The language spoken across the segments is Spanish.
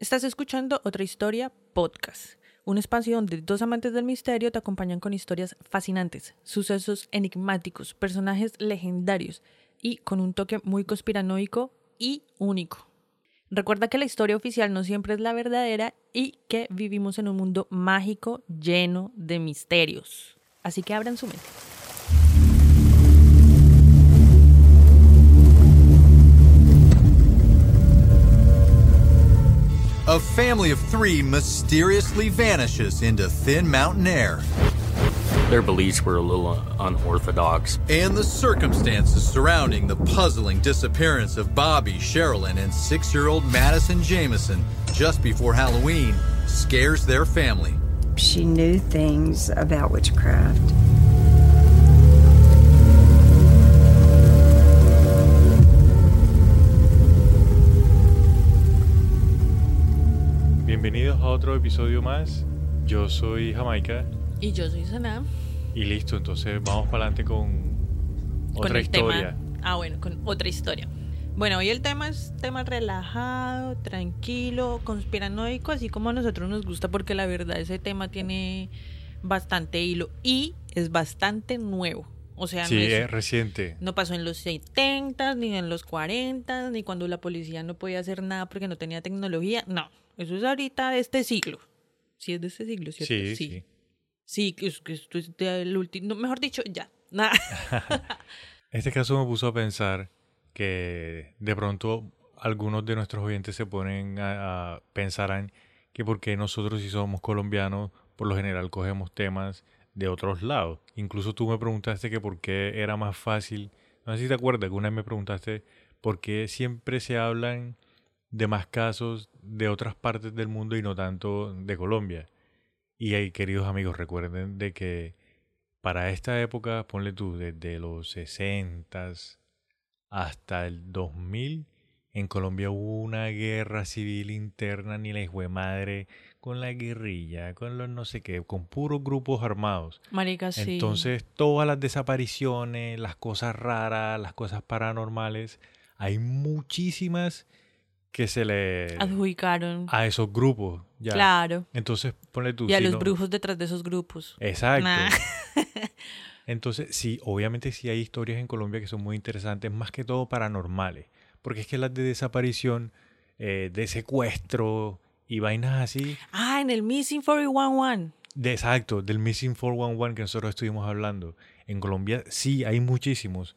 Estás escuchando otra historia podcast, un espacio donde dos amantes del misterio te acompañan con historias fascinantes, sucesos enigmáticos, personajes legendarios y con un toque muy conspiranoico y único. Recuerda que la historia oficial no siempre es la verdadera y que vivimos en un mundo mágico lleno de misterios. Así que abran su mente. A family of three mysteriously vanishes into thin mountain air. Their beliefs were a little unorthodox. And the circumstances surrounding the puzzling disappearance of Bobby, Sherilyn, and six year old Madison Jameson just before Halloween scares their family. She knew things about witchcraft. Bienvenidos a otro episodio más. Yo soy Jamaica Y yo soy Sana. y listo, entonces vamos para adelante con con otra el historia. Tema, ah, bueno, con otra historia. Bueno, hoy el tema es tema relajado, tranquilo, conspiranoico, así como a nosotros nos gusta, porque la verdad ese tema tiene bastante hilo y es bastante nuevo. O sea, Sí, no, es- es reciente. no pasó en los 70, ni en los 40, ni cuando la policía no podía hacer nada porque no tenía tecnología. No, eso es ahorita de este siglo. Sí, es de este siglo, ¿cierto? Sí, sí. Sí, que es- que esto es del último. Mejor dicho, ya. Nada. Este caso me puso a pensar que de pronto algunos de nuestros oyentes se ponen a, a pensarán que porque nosotros si somos colombianos, por lo general cogemos temas de otros lados. Incluso tú me preguntaste que por qué era más fácil, no sé si te acuerdas, que una vez me preguntaste por qué siempre se hablan de más casos de otras partes del mundo y no tanto de Colombia. Y ahí, queridos amigos, recuerden de que para esta época, ponle tú, desde los 60 hasta el 2000, en Colombia hubo una guerra civil interna, ni la hijo de madre, con la guerrilla, con los no sé qué, con puros grupos armados. Marica, sí. Entonces, todas las desapariciones, las cosas raras, las cosas paranormales, hay muchísimas que se le... adjudicaron. a esos grupos. Ya. Claro. Entonces, ponle tú. Y a si los no- brujos detrás de esos grupos. Exacto. Nah. Entonces, sí, obviamente sí hay historias en Colombia que son muy interesantes, más que todo paranormales. Porque es que las de desaparición, eh, de secuestro y vainas así, Ah, en el Missing 411. de exacto, del Missing 411 que nosotros estuvimos hablando. En Colombia sí hay muchísimos,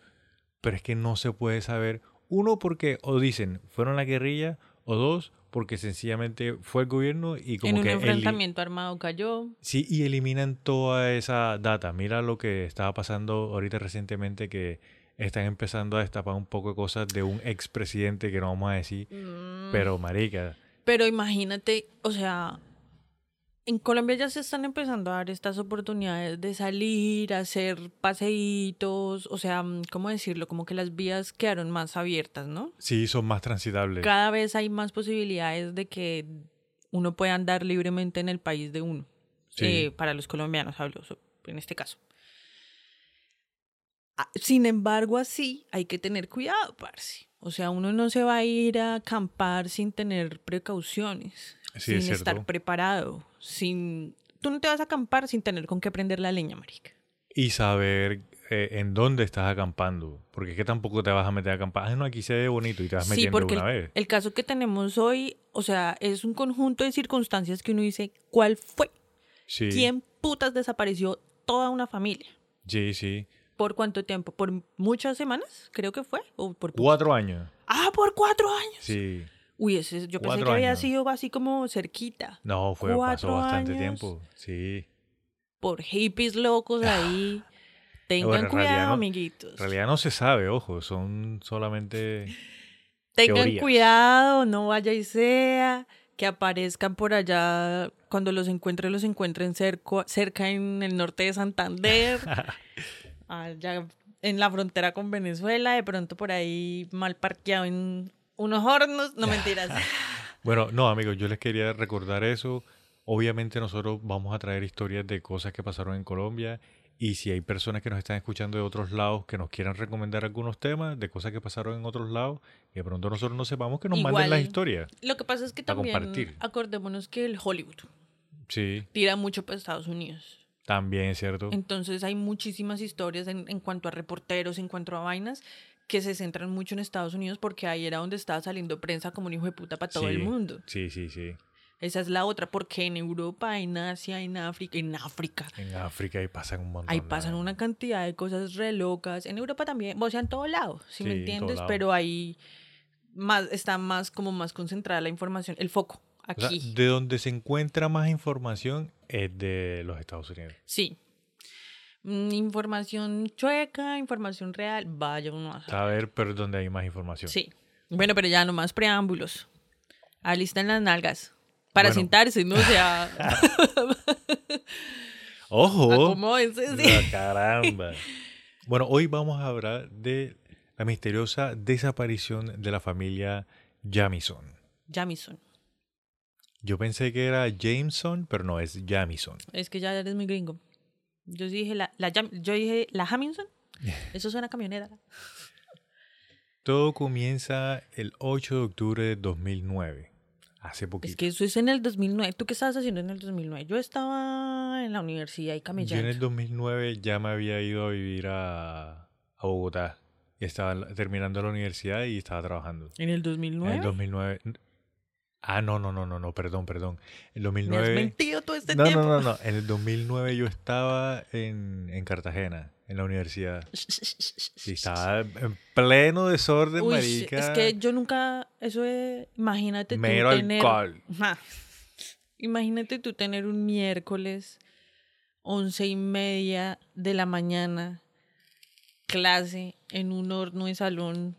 pero es que no se puede saber. Uno, porque o dicen fueron la guerrilla, o dos, porque sencillamente fue el gobierno y como En un que enfrentamiento armado cayó. Sí, y eliminan toda esa data. Mira lo que estaba pasando ahorita recientemente que están empezando a destapar un poco de cosas de un expresidente que no vamos a decir, Mm. pero marica, Pero imagínate, o sea, en Colombia ya se están empezando a dar estas oportunidades de salir, hacer paseitos, o sea, mm, ¿cómo decirlo? Como que las vías quedaron más abiertas, ¿no? sí son más transitables. Cada vez hay más posibilidades de que uno pueda andar libremente en el país de uno. Sí. Eh, para los colombianos hablo en este caso. Ah, Sin embargo, así hay que tener cuidado, parce. O sea, uno no se va a ir a acampar sin tener precauciones, Sí, es sin estar preparado, sin... Tú no te vas a acampar sin tener con qué prender la leña, marica. Y saber eh, en dónde estás acampando, porque es que tampoco te vas a meter a acampar. Ah, no, aquí se ve bonito y te vas Sí, metiendo porque una el, vez. el caso que tenemos hoy, o sea, es un conjunto de circunstancias que uno dice, ¿cuál fue? Sí, ¿Quién putas desapareció toda una familia? sí, sí. ¿Por cuánto tiempo? ¿Por muchas semanas? Creo que fue. ¿O por? Cuatro años. Ah, por cuatro años. Sí. Uy, ese, yo pensé que había sido así como cerquita. No, fue, pasó bastante años. tiempo. Sí. Por hippies locos ahí. Tengan Bueno, cuidado, no- amiguitos. En realidad no se sabe, ojo, son solamente... Tengan teorías. cuidado, no vaya y sea. Que aparezcan por allá, cuando los encuentre, los encuentren cerco- cerca en el norte de Santander. allá en la frontera con Venezuela, de pronto por ahí mal parqueado en unos hornos. No mentiras. Bueno, no, amigos, yo les quería recordar eso. Obviamente nosotros vamos a traer historias de cosas que pasaron en Colombia Y si hay personas que nos están escuchando de otros lados que nos quieran recomendar algunos temas de cosas que pasaron en otros lados y de pronto nosotros no sepamos, que nos manden las Igual, historias. Lo que pasa es que también compartir. acordémonos que el Hollywood Sí, tira mucho para Estados Unidos. también cierto. Entonces hay muchísimas historias en, en cuanto a reporteros, en cuanto a vainas, que se centran mucho en Estados Unidos porque ahí era donde estaba saliendo prensa como un hijo de puta para todo el mundo. Sí, sí, sí. Esa es la otra, porque en Europa, en Asia, en África, en África, En África ahí pasan un montón. ahí pasan una cantidad de cosas re locas. En Europa también, o sea, en todo lado, si me Sí, todo entiendes, pero ahí más, está más como más concentrada la información, el foco O sea, aquí. de donde se encuentra más información es de los Estados Unidos. Sí. Mm, Información chueca, información real, vaya uno a saber. Saber, pero donde hay más información. Sí. Bueno, pero ya no más preámbulos. Alisten las nalgas. Para Bueno. sentarse, ¿no? O sea, ¡Ojo! acomódense, sí. Ah, caramba. Bueno, hoy vamos a hablar de la misteriosa desaparición de la familia Jamison. Jamison. Yo pensé que era Jameson, pero no, es Jamison. Es que ya eres muy gringo. Yo dije la, la yo dije la Hamilton. Eso suena a camionera. Todo comienza el 8 de octubre de 2009. Hace Es poquito. que eso es en el 2009. ¿Tú qué estabas haciendo en el 2009? Yo estaba en la universidad y Yo en camellando. el 2009 ya me había ido a vivir a, a Bogotá. Y estaba terminando la universidad y estaba trabajando. ¿En el En 2009? el 2009. Ah, no, no, no, no, no, perdón, perdón. En el Me has 2009. mentido todo este No, tiempo. no, no, no. En el 2009 yo estaba en, en Cartagena, en la universidad. Sí, estaba en pleno desorden, Uy, marica. es que yo nunca, eso es, imagínate tú Mero tener, alcohol. Ajá. imagínate tú tener un miércoles, once y media de la mañana, clase en un horno de salón.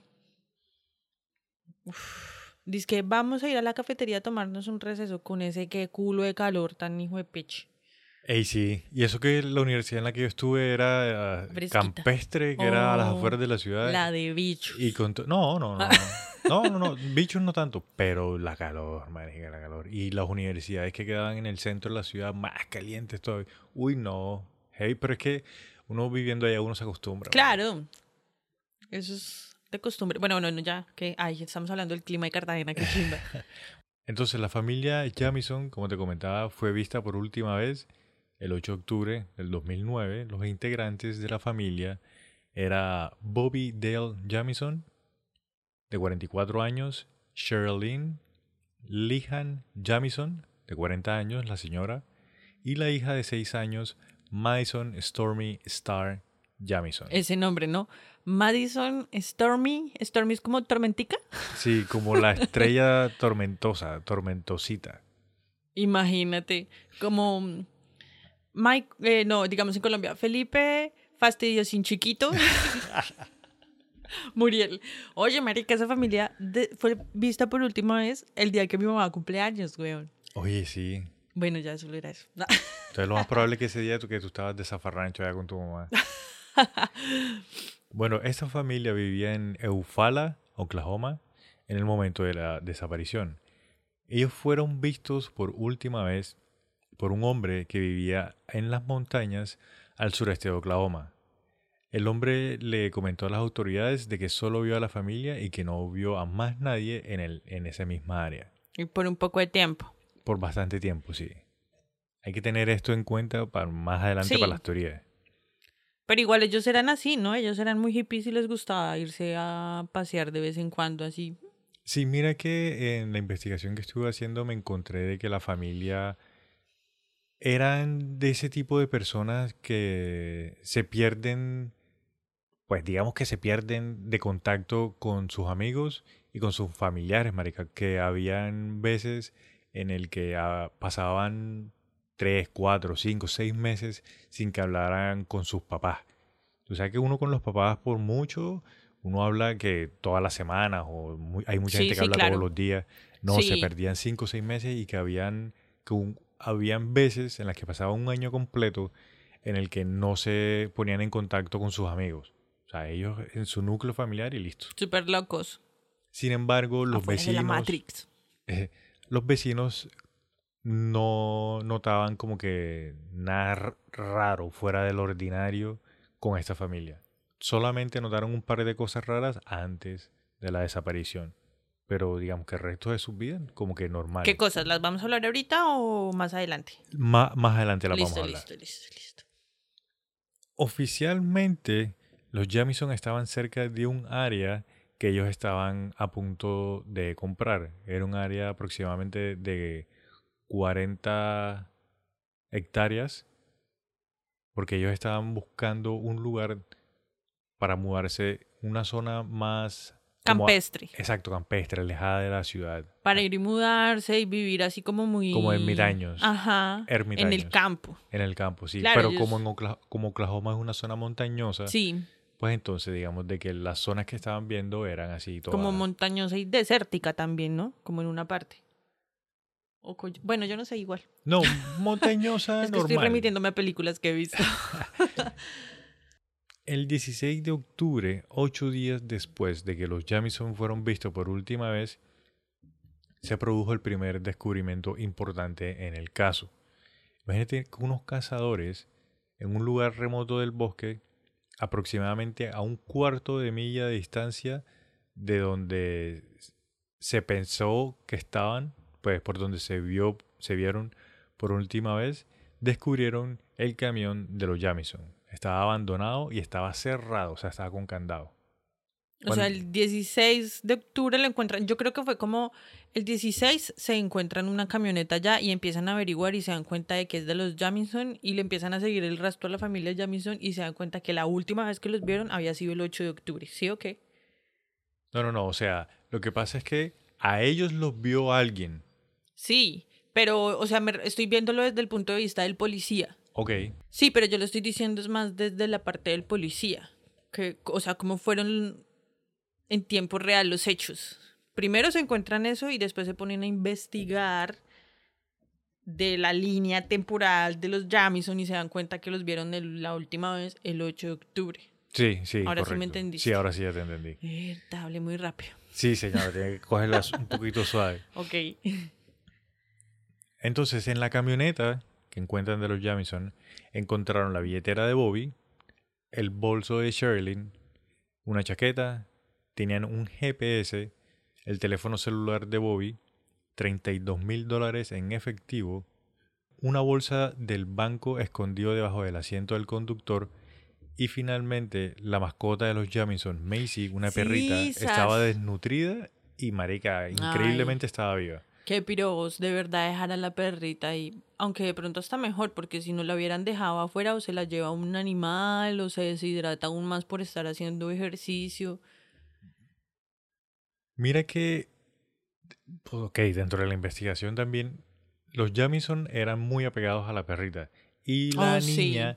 Dice que vamos a ir a la cafetería a tomarnos un receso con ese que culo de calor tan hijo de peche. Ey, sí. Y eso que la universidad en la que yo estuve era Fresquita. campestre, que era a las Oh, afueras de la ciudad. La de bicho. Y con no, no, no, no. No, no, no. Bichos no tanto. Pero la calor, marica, la calor. Y las universidades que quedaban en el centro de la ciudad más calientes todavía. Uy, no. Hey, pero es que uno viviendo allá uno se acostumbra. man. Claro. Eso es de costumbre. Bueno, no, no, ya que ay, estamos hablando del clima de Cartagena, qué chimba. Entonces, la familia Jamison, como te comentaba, fue vista por última vez el 8 de octubre del 2009. Los integrantes de la familia era Bobby Dale Jamison, de 44 años, Sherilyn Lihan Jamison, de 40 años, la señora, y la hija de 6 años, Madison Stormy Star Jamison. Ese nombre, ¿no? Madison Stormy. Stormy es como tormentica. Sí, como la estrella tormentosa, tormentosita. Imagínate. Como mm, Mike, eh, no, digamos en Colombia, Felipe Fastidiosín Chiquito. Muriel. Oye, marica, esa familia de- fue vista por última vez el día que mi mamá cumpleaños, weón. Oye, sí. Bueno, ya solo era eso. Entonces lo más probable es que ese día tú, que tú estabas de zafarrancho allá con tu mamá. bueno, esta familia vivía en Eufala, Oklahoma, en el momento de la desaparición. Ellos fueron vistos por última vez por un hombre que vivía en las montañas al sureste de Oklahoma. El hombre le comentó a las autoridades de que solo vio a la familia y que no vio a más nadie en, el, en esa misma área. y por un poco de tiempo. Por bastante tiempo, sí. Hay que tener esto en cuenta para más adelante Sí. para las teorías. Pero igual ellos eran así, ¿no? Ellos eran muy hippies y les gustaba irse a pasear de vez en cuando así. Sí, mira que en la investigación que estuve haciendo me encontré de que la familia eran de ese tipo de personas que se pierden, pues digamos que se pierden de contacto con sus amigos y con sus familiares, marica, que habían veces en el que ah, pasaban tres, cuatro, cinco, seis meses sin que hablaran con sus papás. Tú sabes que uno con los papás por mucho, uno habla que todas las semanas o hay mucha Sí, gente que sí, habla claro. todos los días. No, se perdían cinco o seis meses y que habían, que un- habían veces en las que pasaba un año completo en el que no se ponían en contacto con sus amigos. O sea, ellos en su núcleo familiar y listo. Súper locos. Sin embargo, los afuera de la vecinos, Matrix. eh, los vecinos no notaban como que nada raro fuera del ordinario con esta familia. Solamente notaron un par de cosas raras antes de la desaparición. Pero digamos que el resto de sus vidas como que normal. ¿Qué cosas? ¿Las vamos a hablar ahorita o más adelante? Ma- más adelante la listo, vamos a hablar. listo, listo, listo. Oficialmente, los Jamison estaban cerca de un área que ellos estaban a punto de comprar. Era un área aproximadamente de 40 hectáreas, porque ellos estaban buscando un lugar para mudarse, una zona más... como Campestre. exacto, campestre, alejada de la ciudad. Para ir y mudarse y vivir así como muy... Como ermitaños. Ajá. En el Ermitaños. campo. En el campo, sí. Claro, Pero ellos- como, en Okla- como Oklahoma es una zona montañosa, Sí, Pues entonces, digamos, de que las zonas que estaban viendo eran así todas. como montañosa y desértica también, ¿no? Como en una parte. O bueno, yo no sé igual. No, montañosa es que normal. estoy remitiéndome a películas que he visto. El 16 de octubre, ocho días después de que los Jamison fueron vistos por última vez, se produjo el primer descubrimiento importante en el caso. Imagínate que unos cazadores en un lugar remoto del bosque, aproximadamente a un cuarto de milla de distancia de donde se pensó que estaban, pues por donde se vio, se vieron por última vez, descubrieron el camión de los Jamison. Estaba abandonado y estaba cerrado, o sea, estaba con candado. O sea, el 16 de octubre lo encuentran. Yo creo que fue como el 16 se encuentran una camioneta ya y empiezan a averiguar y se dan cuenta de que es de los Jamison y le empiezan a seguir el rastro a la familia Jamison y se dan cuenta que la última vez que los vieron había sido el 8 de octubre. ¿Sí o qué? No, no, no, o sea, lo que pasa es que a ellos los vio alguien. Sí, pero, o sea, me- estoy viéndolo desde el punto de vista del policía. Ok, Sí, pero yo lo estoy diciendo es más desde la parte del policía. Que, o sea, cómo fueron en tiempo real los hechos. Primero se encuentran eso y después se ponen a investigar de la línea temporal de los Jamison y se dan cuenta que los vieron el- la última vez el 8 de octubre. sí, sí. Ahora sí me entendiste. Sí, ahora sí ya te entendí. Hablé muy rápido. Sí, señora, tiene que cogerla un poquito suave. Ok. Entonces, en la camioneta que encuentran de los Jamison, encontraron la billetera de Bobby, el bolso de Sherilyn, una chaqueta, tenían un GPS, el teléfono celular de Bobby, 32 mil dólares en efectivo, una bolsa del banco escondido debajo del asiento del conductor y finalmente la mascota de los Jamison, Macy, una Sí, perrita, estaba desnutrida y marica, increíblemente estaba viva. Qué pirobos, de verdad dejar a la perrita ahí. Aunque de pronto está mejor, porque si no la hubieran dejado afuera o se la lleva un animal o se deshidrata aún más por estar haciendo ejercicio. Mira que, pues, ok, dentro de la investigación también, los Jamison eran muy apegados a la perrita. Y la Oh, sí. niña,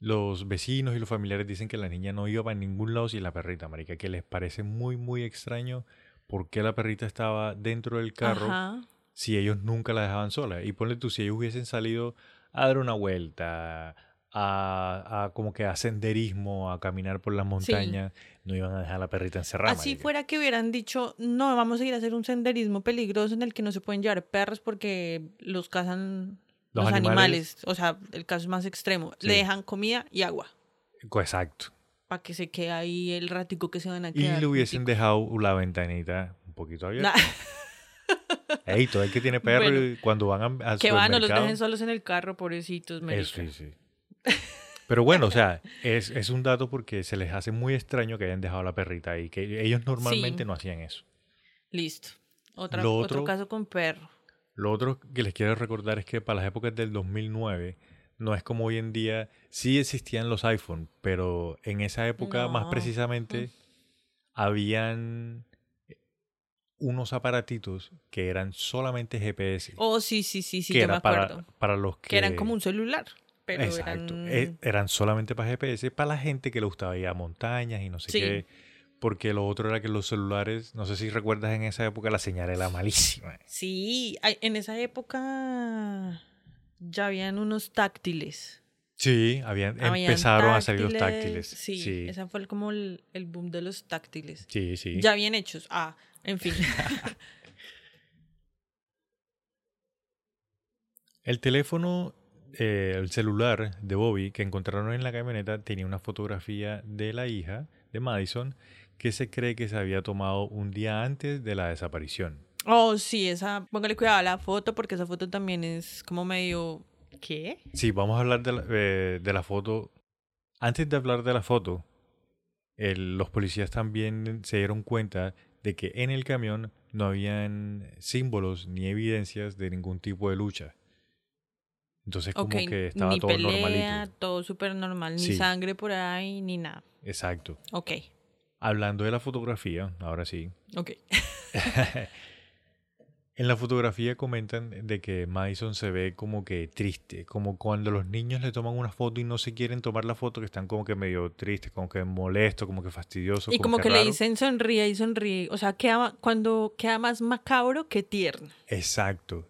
los vecinos y los familiares dicen que la niña no iba para ningún lado sin la perrita, marica, que les parece muy, muy extraño por qué la perrita estaba dentro del carro Ajá. si ellos nunca la dejaban sola. Y ponle tú, si ellos hubiesen salido a dar una vuelta, a, a como que a senderismo, a caminar por las montañas, no iban a dejar a la perrita encerrada. Así marica. fuera que hubieran dicho, no, vamos a ir a hacer un senderismo peligroso en el que no se pueden llevar perros porque los cazan Los los, animales- animales. O sea, el caso es más extremo. Sí. Le dejan comida y agua Exacto. Para que se quede ahí el ratico que se van a Y quedar. le hubiesen dejado la ventanita un poquito abierta. Na- Ey, todo el que tiene perro, Bueno. y cuando van a- al que van, no los dejen solos en el carro, pobrecitos. Eso sí, sí. Pero bueno, o sea, es, es un dato porque se les hace muy extraño que hayan dejado la perrita ahí, que ellos normalmente Sí. no hacían eso. Listo. Otra, otro otro- caso con perro. Lo otro que les quiero recordar es que para las épocas del 2009 no es como hoy en día, sí existían los iPhone, pero en esa época más precisamente habían unos aparatitos que eran solamente GPS. Oh, sí, sí, sí, sí, que yo era me para, acuerdo. para los que, Que eran como un celular, pero Exacto. eran... eh, eran solamente para GPS, para la gente que le gustaba ir a montañas y no sé Sí. qué. Porque lo otro era que los celulares, no sé si recuerdas en esa época, la señal era malísima. Sí, en esa época ya habían unos táctiles. Sí, habían, Habían empezaron a salir los táctiles. Sí, Sí, ese fue como el, el boom de los táctiles. sí, sí. Ya bien hechos. Ah, en fin. El teléfono, eh, el celular de Bobby que encontraron en la camioneta tenía una fotografía de la hija de Madison que se cree que se había tomado un día antes de la desaparición. Oh, sí, esa. Póngale cuidado a la foto porque esa foto también es como medio. ¿Qué? Sí, vamos a hablar de la, eh, de la foto. Antes de hablar de la foto, el- los policías también se dieron cuenta de que en el camión no habían símbolos ni evidencias de ningún tipo de lucha. Entonces como que estaba ni todo pelea, normalito. todo súper normal, ni Sí. sangre por ahí, ni nada. Exacto. Ok, Hablando de la fotografía, ahora sí. ok. En la fotografía comentan de que Madison se ve como que triste, como cuando los niños le toman una foto y no se quieren tomar la foto, que están como que medio tristes, como que molestos, como que fastidiosos. Y como que le dicen sonríe y sonríe. O sea, queda, cuando queda más macabro que tierno. Exacto.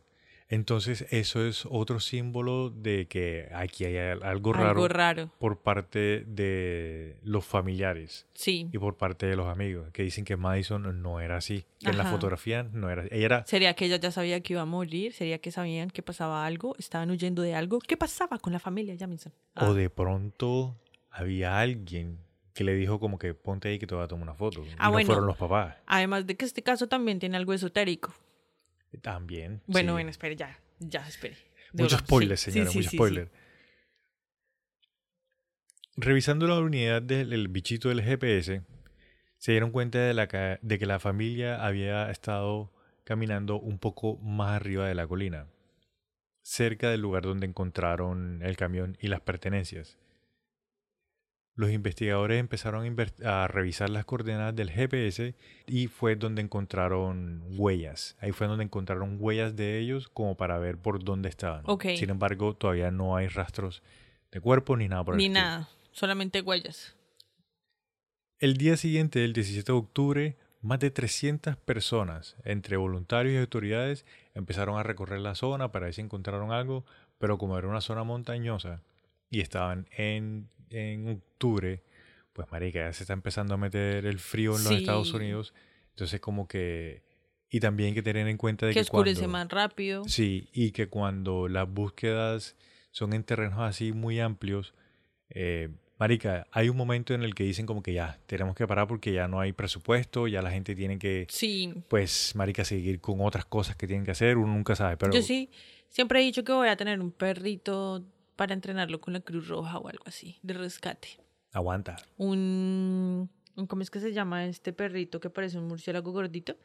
Entonces eso es otro símbolo de que aquí hay al- algo raro, Algo raro. por parte de los familiares Sí. y por parte de los amigos, que dicen que Madison no era así, que en la fotografía no era así. Ella era ¿Sería que ella ya sabía que iba a morir? ¿Sería que sabían que pasaba algo? ¿Estaban huyendo de algo? ¿Qué pasaba con la familia Jamison? Ah, O de pronto había alguien que le dijo como que ponte ahí que te voy a tomar una foto. Y Ah, no bueno. fueron los papás. Además de que este caso también tiene algo esotérico. También. Bueno, sí. bueno, espere, ya, ya, espere. De Mucho spoiler, sí, señora, sí, mucho spoiler. Revisando la unidad del el bichito del GPS, se dieron cuenta de, la, de que la familia había estado caminando un poco más arriba de la colina, cerca del lugar donde encontraron el camión y las pertenencias. Los investigadores empezaron a, revisar las coordenadas del GPS y fue donde encontraron huellas. Ahí fue donde encontraron huellas de ellos como para ver por dónde estaban. Sin embargo, todavía no hay rastros de cuerpo ni nada por el Ni estilo. nada, solamente huellas. El día siguiente, el 17 de octubre, más de 300 personas, entre voluntarios y autoridades, empezaron a recorrer la zona para ver si encontraron algo, pero como era una zona montañosa y estaban en, en octubre, pues marica, ya se está empezando a meter el frío en los Sí. Estados Unidos, entonces como que... Y también hay que tener en cuenta de Que que, oscurece cuando... más rápido. Sí, y que cuando las búsquedas son en terrenos así muy amplios, eh, Marica, hay un momento en el que dicen como que ya, tenemos que parar porque ya no hay presupuesto, ya la gente tiene que, Sí, pues, Marica, seguir con otras cosas que tienen que hacer, uno nunca sabe, pero yo sí, siempre he dicho que voy a tener un perrito para entrenarlo con la Cruz Roja o algo así, de rescate. aguanta. Un, un- ¿cómo es que se llama este perrito que parece un murciélago gordito?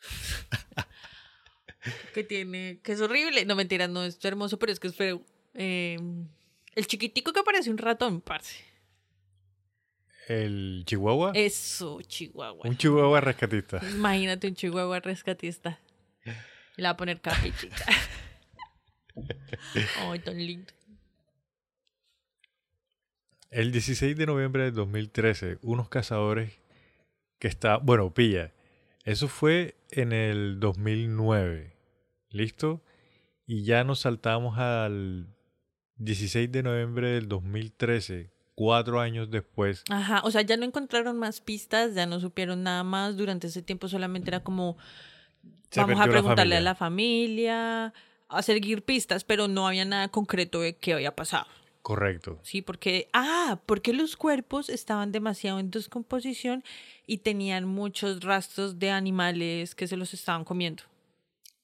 que tiene, que es horrible. No, mentira, no es hermoso, pero es que es feo. Eh, el chiquitico que parece un ratón, parce. El chihuahua, Eso, Chihuahua. un chihuahua rescatista. Imagínate un chihuahua rescatista. Le va a poner capitita. Ay, tan lindo. El 16 de noviembre de 2013, unos cazadores que está, bueno, pilla, eso fue en el 2009, ¿listo? Y ya nos saltamos al 16 de noviembre del 2013, cuatro años después. Ajá, o sea, ya no encontraron más pistas, ya no supieron nada más. Durante ese tiempo solamente era como, vamos a preguntarle a la familia, a seguir pistas, pero no había nada concreto de qué había pasado. Correcto. Sí, porque, ah, porque los cuerpos estaban demasiado en descomposición y tenían muchos rastros de animales que se los estaban comiendo.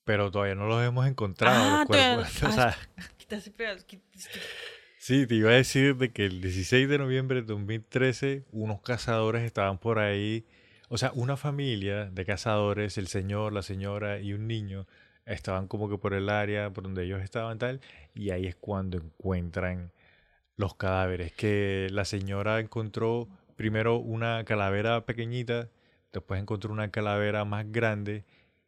Pero todavía no los hemos encontrado. Ah, los todavía- cuerpos. Ah, sea, Quita ese pedazo, quita ese- sí, te iba a decir de que el 16 de noviembre de 2013, unos cazadores estaban por ahí. O sea, una familia de cazadores, el señor, la señora y un niño, estaban como que por el área por donde ellos estaban tal. Y ahí es cuando encuentran los cadáveres. Que la señora encontró primero una calavera pequeñita, después encontró una calavera más grande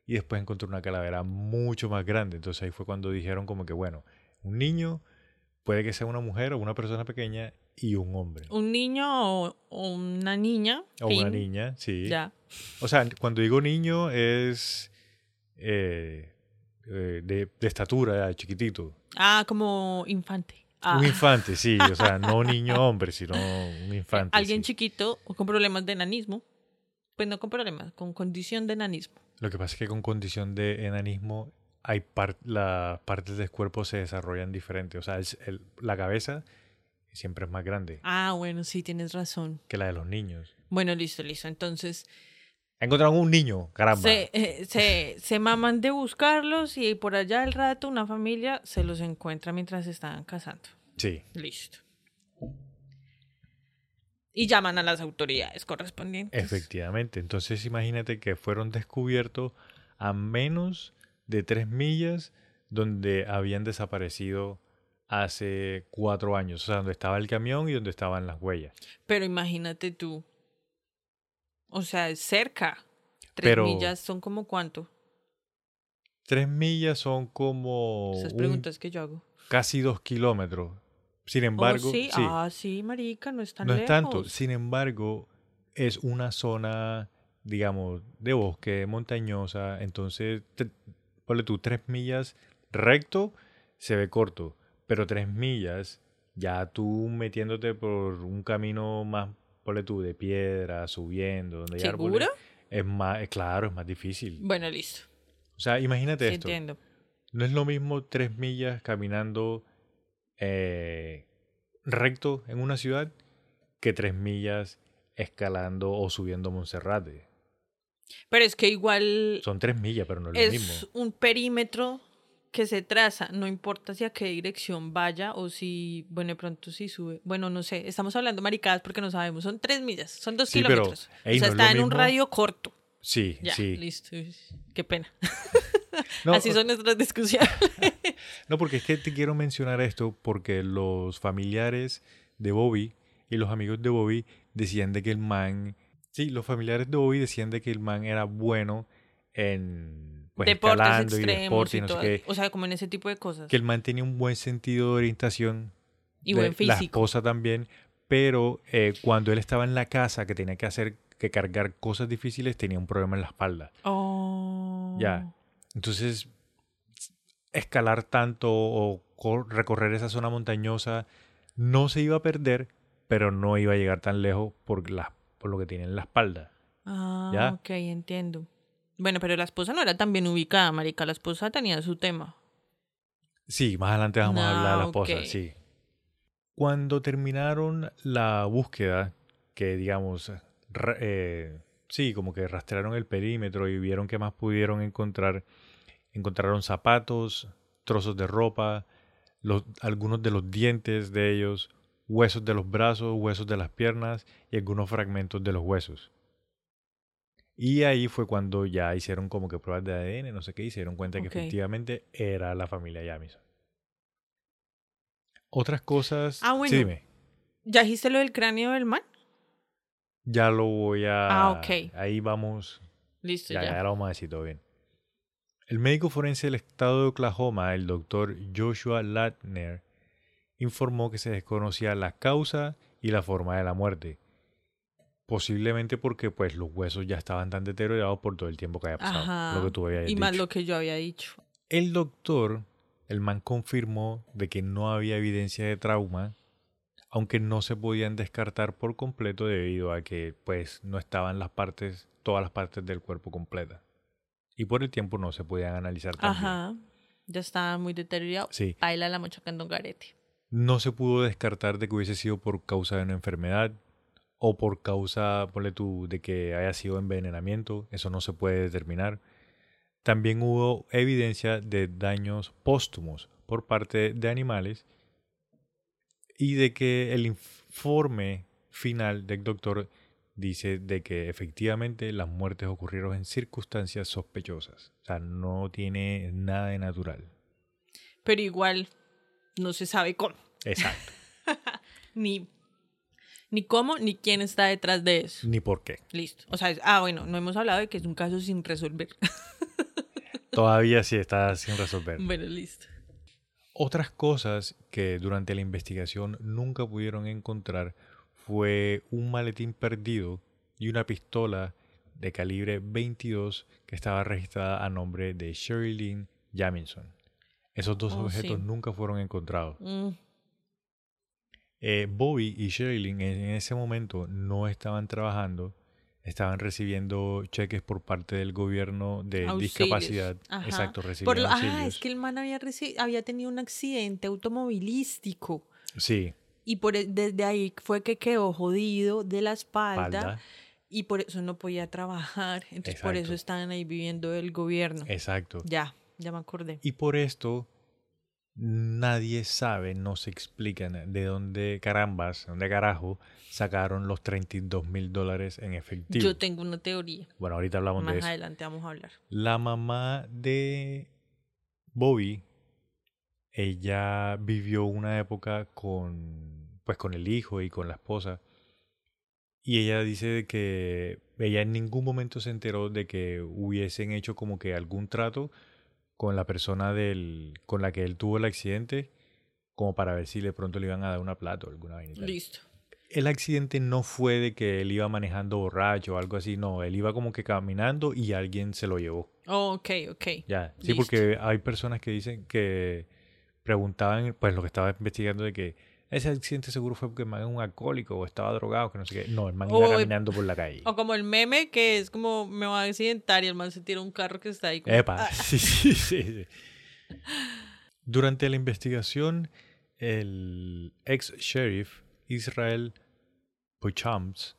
y después encontró una calavera mucho más grande. Entonces ahí fue cuando dijeron como que, bueno, un niño puede que sea una mujer o una persona pequeña y un hombre. Un niño o, o una niña. O una niña, sí. Ya. O sea, cuando digo niño es eh, eh, de, de estatura, chiquitito. Ah, como infante. Ah. Un infante, sí. O sea, no niño hombre, sino un infante. Alguien sí. chiquito o con problemas de enanismo. Pues no con problemas, con condición de enanismo. Lo que pasa es que con condición de enanismo hay par- las partes del cuerpo se desarrollan diferentes. O sea, el- el- la cabeza siempre es más grande Ah, bueno, sí, tienes razón. que la de los niños. Bueno, listo, listo. Entonces, Encontraron un niño, caramba. se, eh, se, se maman de buscarlos y por allá al rato una familia se los encuentra mientras estaban casando. Sí. Listo. Y llaman a las autoridades correspondientes. Efectivamente. Entonces imagínate que fueron descubiertos a menos de tres millas donde habían desaparecido hace cuatro años. O sea, donde estaba el camión y donde estaban las huellas. Pero imagínate tú. O sea, es cerca. Tres Pero- millas son como cuánto. Tres millas son como Esas un- preguntas que yo hago. casi dos kilómetros. Sin Oh, embargo, sí? sí, Ah, sí, marica, no es tan no es tanto. Sin embargo, es una zona, digamos, de bosque, montañosa. Entonces, te- ponle tú, tres millas recto se ve corto, pero tres millas, ya tú metiéndote por un camino más, ponle tú, de piedra, subiendo, donde hay árboles, es más, eh, claro, es más difícil. Bueno, listo. O sea, imagínate Sí, esto. entiendo. No es lo mismo tres millas caminando eh, recto en una ciudad que tres millas escalando o subiendo Monserrate. Pero es que igual Son tres millas, pero no es, lo es mismo. un perímetro que se traza, no importa si a qué dirección vaya o si, bueno, de pronto si sube. Bueno, no sé, estamos hablando maricadas porque no sabemos, son tres millas, son dos Sí, pero, kilómetros. o sea, no está en un radio corto. Sí, Ya, sí. listo. Qué pena. No, Así son nuestras discusiones. no, porque es que te quiero mencionar esto porque los familiares de Bobby y los amigos de Bobby decían de que el man... Sí, los familiares de Bobby decían de que el man era bueno en... Pues, Deportes y extremos deporte y y no sé todo. qué. O sea, como en ese tipo de cosas. que el man tenía un buen sentido de orientación. Y de- buen La físico. esposa también. Pero eh, cuando él estaba en la casa, que tenía que hacer, que cargar cosas difíciles, tenía un problema en la espalda. Oh. Ya. Entonces, escalar tanto o cor- recorrer esa zona montañosa no se iba a perder, pero no iba a llegar tan lejos por, la, por lo que tiene en la espalda. Ah, ¿Ya? ok, entiendo. Bueno, pero la esposa no era tan bien ubicada, marica. La esposa tenía su tema. Sí, más adelante vamos a hablar de la Ah, esposa, sí. Cuando terminaron la búsqueda, que digamos, ra- eh, sí, como que rastrearon el perímetro y vieron qué más pudieron encontrar, encontraron zapatos, trozos de ropa, los, algunos de los dientes de ellos, huesos de los brazos, huesos de las piernas y algunos fragmentos de los huesos. Y ahí fue cuando ya hicieron como que pruebas de ADN, no sé qué, y se dieron cuenta que efectivamente era la familia Jamison. Otras cosas. Ah, bueno. Sí, dime. ¿Ya dijiste lo del cráneo del man? Ya lo voy a. Ah, ok. Ahí vamos. Listo, Ya, ya. ya lo vamos a decir todo bien. El médico forense del estado de Oklahoma, el doctor Joshua Latner, informó que se desconocía la causa y la forma de la muerte. Posiblemente porque pues los huesos ya estaban tan deteriorados por todo el tiempo que había pasado. Ajá. Lo que tú habías y más lo que yo había dicho. El doctor, el man confirmó de que no había evidencia de trauma, aunque no se podían descartar por completo debido a que pues no estaban las partes, todas las partes del cuerpo completas. Y por el tiempo no se podían analizar también. Ajá. Ya estaba muy deteriorado. Sí. Baila la mocha con Don Garete. No se pudo descartar de que hubiese sido por causa de una enfermedad o por causa, ponle tú, de que haya sido envenenamiento. Eso no se puede determinar. También hubo evidencia de daños póstumos por parte de animales y de que el informe final del doctor dice de que efectivamente las muertes ocurrieron en circunstancias sospechosas. O sea, no tiene nada de natural. Pero igual no se sabe cómo. Exacto. Ni, ni cómo, ni quién está detrás de eso. Ni por qué. Listo. O sea, es- ah, bueno, no hemos hablado de que es un caso sin resolver. Todavía sí está sin resolver. bueno, listo. Otras cosas que durante la investigación nunca pudieron encontrar fue un maletín perdido y una pistola de calibre 22 que estaba registrada a nombre de Sherilyn Jamison. Esos dos Oh, objetos sí. nunca fueron encontrados. Mm, Eh, Bobby y Sherilyn en ese momento no estaban trabajando, estaban recibiendo cheques por parte del gobierno de Auxilios. discapacidad. Ajá. Exacto, Por lo- ah, es que el man había, había tenido un accidente automovilístico. Sí, Y por, e- desde ahí fue que quedó jodido de la espalda, y por eso no podía trabajar. Entonces por eso estaban ahí viviendo el gobierno. Exacto. Ya, ya me acordé. Y por esto nadie sabe, no se explican de dónde carambas, de dónde carajo sacaron los 32 mil dólares en efectivo. Yo tengo una teoría. Bueno, ahorita hablamos de Más eso. adelante vamos a hablar. La mamá de Bobby, ella vivió una época con, pues, con el hijo y con la esposa. Y ella dice que ella en ningún momento se enteró de que hubiesen hecho como que algún trato con la persona del, con la que él tuvo el accidente, como para ver si de pronto le iban a dar una plata o alguna vaina. Listo. El accidente no fue de que él iba manejando borracho o algo así, no, él iba como que caminando y alguien se lo llevó. Oh, ok, ok. Ya, sí, Listo. porque hay personas que dicen que preguntaban, pues lo que estaba investigando de que ese accidente seguro fue porque el man es un alcohólico o estaba drogado, que no sé qué. No, el man iba caminando por la calle. O como el meme que es como me va a accidentar y el man se tira un carro que está ahí. Como, Epa, ah, sí, sí, sí, sí. Durante la investigación, el ex sheriff Israel Puchams,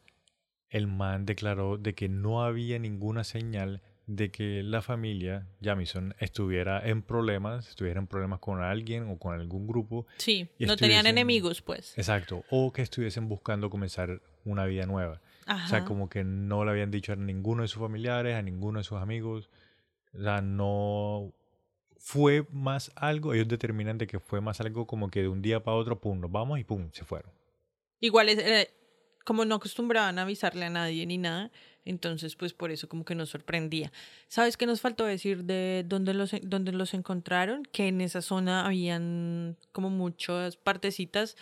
el man declaró de que no había ninguna señal de que la familia Jamison estuviera en problemas, estuviera en problemas con alguien o con algún grupo. sí, no tenían enemigos, pues. Exacto, o que estuviesen buscando comenzar una vida nueva. Ajá. O sea, como que no le habían dicho a ninguno de sus familiares, a ninguno de sus amigos. O sea, no fue más algo, ellos determinan de que fue más algo como que de un día para otro, pum, nos vamos y pum, se fueron. Igual es, eh, como no acostumbraban a avisarle a nadie ni nada, entonces pues por eso como que nos sorprendía. ¿Sabes qué nos faltó decir de dónde los, dónde los encontraron? Que en esa zona habían como muchas partecitas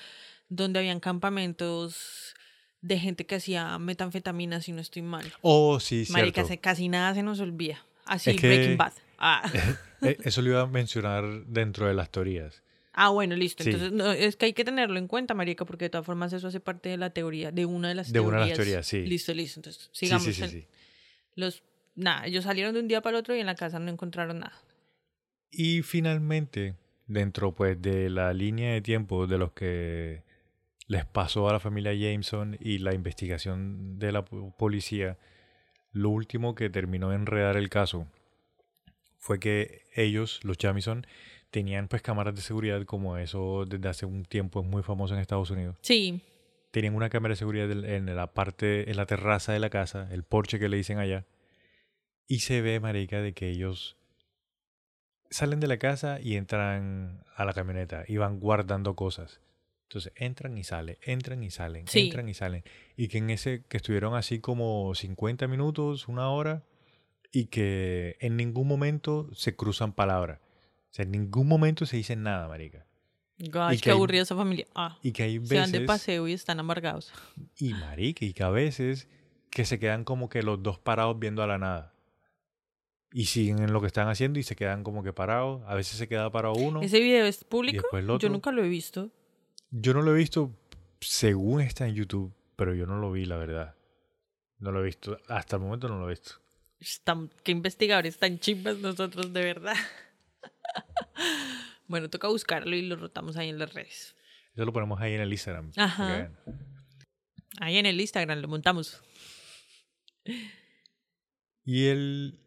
donde habían campamentos de gente que hacía metanfetamina, si no estoy mal. Oh, sí, Marica, cierto. se- casi nada se nos olvida. Así, Es que- Breaking Bad. Ah. Eh, Eso lo iba a mencionar dentro de las teorías. Ah, bueno, listo. Sí. Entonces, no, es que hay que tenerlo en cuenta, Marica, porque de todas formas eso hace parte de la teoría, de una de las De teorías. una de las teorías, sí. Listo, listo. Entonces, sigamos. sí, sí, en- sí. Los, nada, ellos salieron de un día para el otro y en la casa no encontraron nada. Y finalmente, dentro pues de la línea de tiempo de los que les pasó a la familia Jameson y la investigación de la po- policía, lo último que terminó de enredar el caso fue que ellos, los Jamison, tenían pues cámaras de seguridad como eso desde hace un tiempo es muy famoso en Estados Unidos. Sí, Tenían una cámara de seguridad en la parte, en la terraza de la casa, el porche que le dicen allá, y se ve, marica, de que ellos salen de la casa y entran a la camioneta y van guardando cosas. Entonces entran y salen, entran y salen, Sí. entran y salen. Y que en ese, que estuvieron así como 50 minutos, una hora, y que en ningún momento se cruzan palabras. O sea, en ningún momento se dicen nada, marica. gosh, qué aburrida esa familia. Ah, Y que hay se van de veces... paseo y están amargados. Y marica, y que a veces que se quedan como que los dos parados viendo a la nada. Y siguen en lo que están haciendo y se quedan como que parados. A veces se queda parado uno. ¿Ese video es público? Yo nunca lo he visto. Yo no lo he visto según está en YouTube, pero yo no lo vi, la verdad. No lo he visto. Hasta el momento no lo he visto. Están, qué investigadores tan chimbas nosotros, de verdad. bueno, toca buscarlo y lo rotamos ahí en las redes. Eso lo ponemos ahí en el Instagram. Ajá. Ahí en el Instagram lo montamos. Y el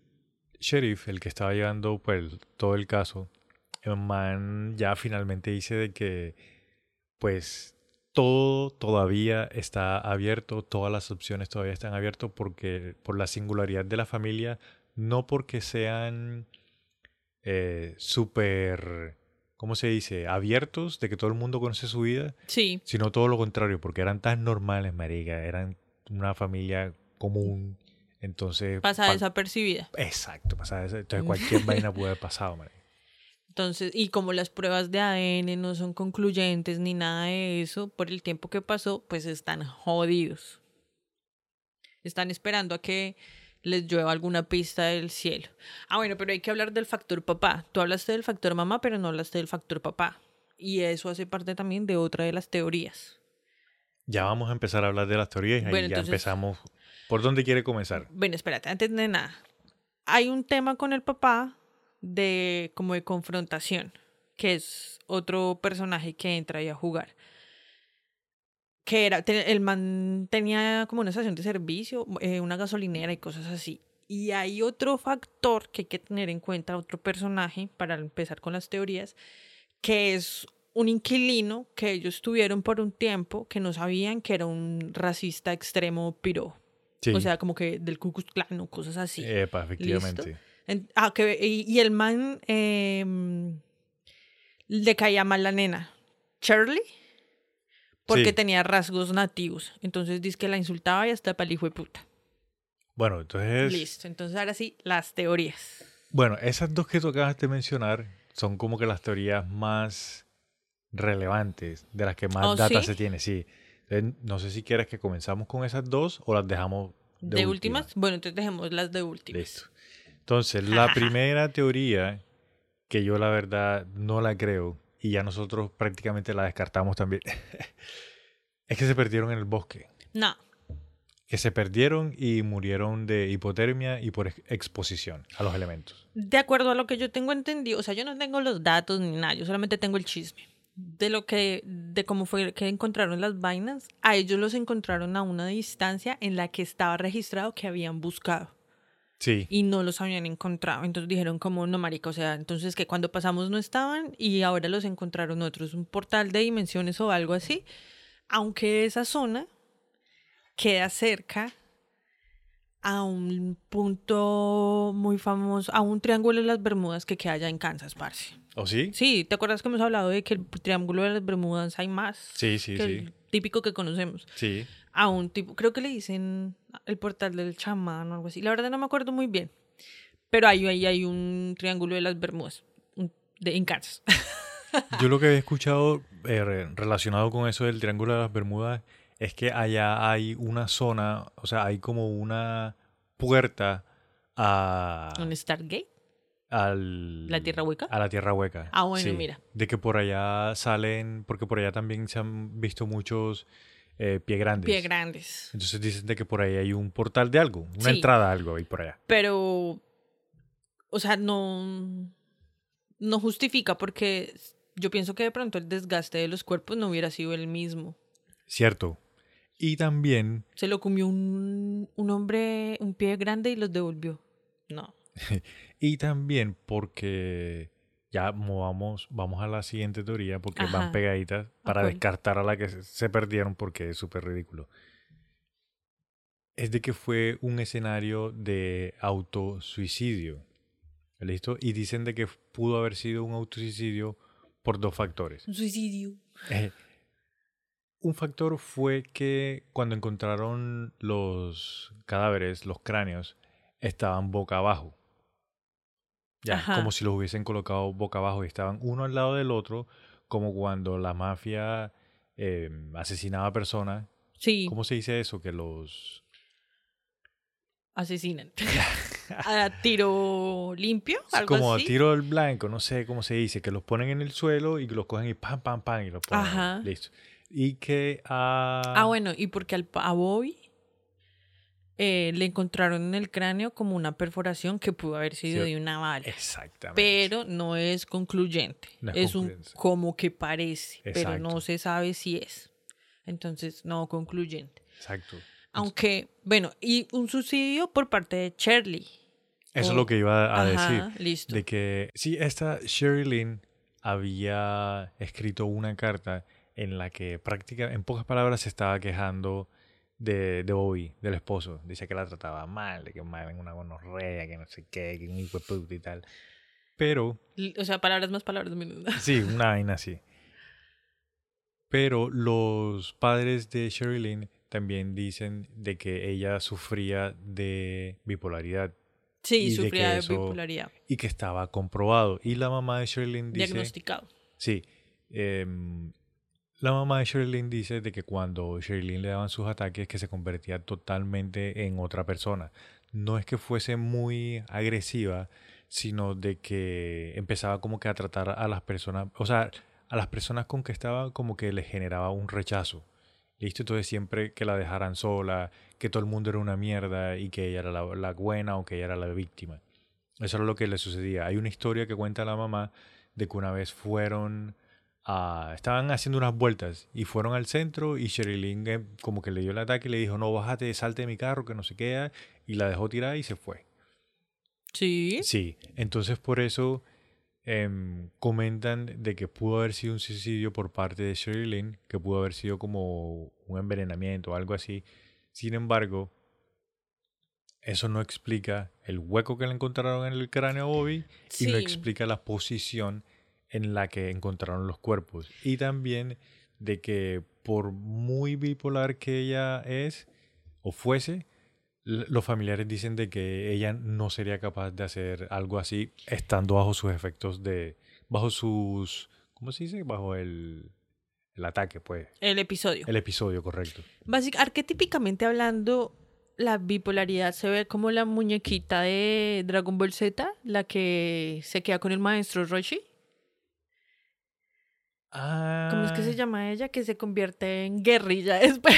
sheriff, el que estaba llevando pues todo el caso, el man ya finalmente dice de que pues todo todavía está abierto, todas las opciones todavía están abiertas porque por la singularidad de la familia, no porque sean eh, súper, ¿cómo se dice? Abiertos de que todo el mundo conoce su vida, Sí, sino todo lo contrario, porque eran tan normales, marica, eran una familia común, entonces... pasa pa- desapercibida. Exacto, pasaba eso. Entonces cualquier vaina puede haber pasado, marica. Entonces, y como las pruebas de ADN no son concluyentes ni nada de eso, por el tiempo que pasó, pues están jodidos. Están esperando a que les llueva alguna pista del cielo. Ah, bueno, pero hay que hablar del factor papá. Tú hablaste del factor mamá, pero no hablaste del factor papá. Y eso hace parte también de otra de las teorías. Ya vamos a empezar a hablar de las teorías y Bueno, ya entonces- empezamos ¿Por dónde quiere comenzar? Bueno, espérate, antes de nada. Hay un tema con el papá de como de confrontación, que es otro personaje que entra ahí a jugar. Que era, el man tenía como una estación de servicio, eh, una gasolinera y cosas así. Y hay otro factor que hay que tener en cuenta, otro personaje, para empezar con las teorías, que es un inquilino que ellos tuvieron por un tiempo que no sabían que era un racista extremo piro. Sí. O sea, como que del Ku Klux Klan o cosas así. Epa, efectivamente. En- ah, que, y, y el man em, le caía mal la nena. Shirley. Porque Sí. tenía rasgos nativos. Entonces dice que la insultaba y hasta para el hijo de puta. Bueno, entonces. Listo. Entonces ahora sí, las teorías. Bueno, esas dos que tú acabas de mencionar son como que las teorías más relevantes, de las que más ¿Oh, data sí? se tiene, sí. Entonces, no sé si quieres que comenzamos con esas dos o las dejamos ¿De, de, últimas? última. Bueno, entonces dejemos las de últimas. Listo. Entonces, la primera teoría, que yo la verdad no la creo, y ya nosotros prácticamente la descartamos también, es que se perdieron en el bosque. No. Que se perdieron y murieron de hipotermia y por ex- exposición a los elementos. De acuerdo a lo que yo tengo entendido, o sea, yo no tengo los datos ni nada, yo solamente tengo el chisme. De lo que, de cómo fue que encontraron las vainas, a ellos los encontraron a una distancia en la que estaba registrado que habían buscado Sí. y no los habían encontrado. Entonces dijeron como, no, marica, o sea, entonces que cuando pasamos no estaban y ahora los encontraron otros, un portal de dimensiones o algo así. Aunque esa zona queda cerca a un punto muy famoso, a un triángulo de las Bermudas que queda allá en Kansas, parce. ¿O sí? Sí, ¿te acuerdas que hemos hablado de que el triángulo de las Bermudas hay más? Sí, sí, que sí. el típico que conocemos. Sí. A un tipo, creo que le dicen el portal del chamán o algo así. La verdad no me acuerdo muy bien. Pero ahí, ahí hay un triángulo de las Bermudas de, en Kansas. Yo lo que había escuchado eh, re- relacionado con eso del Triángulo de las Bermudas es que allá hay una zona, o sea, hay como una puerta a, Un Stargate. al, ¿La Tierra Hueca? A la Tierra Hueca. Ah, bueno, sí. mira. De que por allá salen, porque por allá también se han visto muchos eh, pie grandes. Pie grandes. Entonces dicen de que por ahí hay un portal de algo, una Sí. entrada a algo ahí por allá. Pero, o sea, no, no justifica porque yo pienso que de pronto el desgaste de los cuerpos no hubiera sido el mismo. Cierto. Y también Se lo comió un, un hombre, un pie grande y los devolvió. No. Y también porque ya movamos, vamos a la siguiente teoría porque van pegaditas para descartar a la que se- se perdieron porque es súper ridículo. Es de que fue un escenario de autosuicidio. ¿Listo? Y dicen de que pudo haber sido un autosuicidio por dos factores. Un suicidio. Eh, un factor fue que cuando encontraron los cadáveres, los cráneos, estaban boca abajo. Ya, Ajá. como si los hubiesen colocado boca abajo y estaban uno al lado del otro, como cuando la mafia eh, asesinaba personas. Sí, ¿Cómo se dice eso? Que los... asesinan. a tiro limpio, algo como así. a tiro al blanco, no sé cómo se dice, que los ponen en el suelo y los cogen y pam, pam, pam y los ponen. Ajá. Listo. Y que a... Ah, bueno, y porque al, a Bobby eh, le encontraron en el cráneo como una perforación que pudo haber sido Sí. de una bala. Exactamente. Pero no es concluyente. No es es un como que parece, pero no se sabe si es. Entonces, no concluyente. Exacto. Aunque, bueno, y un suicidio por parte de Shirley. Eso es lo que iba a Ajá, decir. listo. De que sí, esta Lynn había escrito una carta en la que prácticamente, en pocas palabras, se estaba quejando de, de Bobby, del esposo. Dice que la trataba mal, de que mal en una gonorrea, que no sé qué, que un hijo de y tal. Pero O sea, palabras más, palabras menos. Sí, una vaina así. Pero los padres de Sherilyn también dicen de que ella sufría de bipolaridad Sí, Y de sufría que de eso bipolaridad. y que estaba comprobado. Y la mamá de Sherilyn dice... Diagnosticado. Sí. em, la mamá de Sherilyn dice de que cuando Sherilyn le daban sus ataques que se convertía totalmente en otra persona. No es que fuese muy agresiva, sino de que empezaba como que a tratar a las personas, o sea, a las personas con que estaba como que les generaba un rechazo. Listo, entonces siempre que la dejaran sola, que todo el mundo era una mierda y que ella era la, la buena o que ella era la víctima. Eso era lo que le sucedía. Hay una historia que cuenta la mamá de que una vez fueron Estaban haciendo unas vueltas y fueron al centro y Sherilyn eh, como que le dio el ataque y le dijo, no, bájate, salte de mi carro, que no se queda. Y la dejó tirada y se fue. Sí. Sí, entonces por eso em, comentan de que pudo haber sido un suicidio por parte de Sherilyn, que pudo haber sido como un envenenamiento o algo así. Sin embargo, eso no explica el hueco que le encontraron en el cráneo a Bobby y no explica la posición en la que encontraron los cuerpos. Y también de que por muy bipolar que ella es o fuese, los familiares dicen de que ella no sería capaz de hacer algo así estando bajo sus efectos de bajo sus ¿cómo se dice? bajo el el ataque, pues, El episodio. el episodio, correcto. Básic- arquetípicamente hablando, la bipolaridad se ve como la muñequita de Dragon Ball Z, la que se queda con el maestro Roshi. ¿Cómo es que se llama ella? Que se convierte en guerrilla después.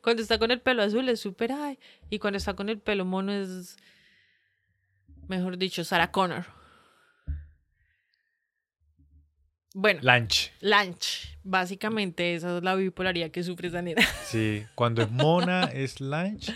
cuando está con el pelo azul es súper ay. Y cuando está con el pelo mono es. Mejor dicho, Sarah Connor. Bueno, Lunch. Lunch. Básicamente, esa es la bipolaridad que sufre esa nena. Sí, cuando es mona es Lunch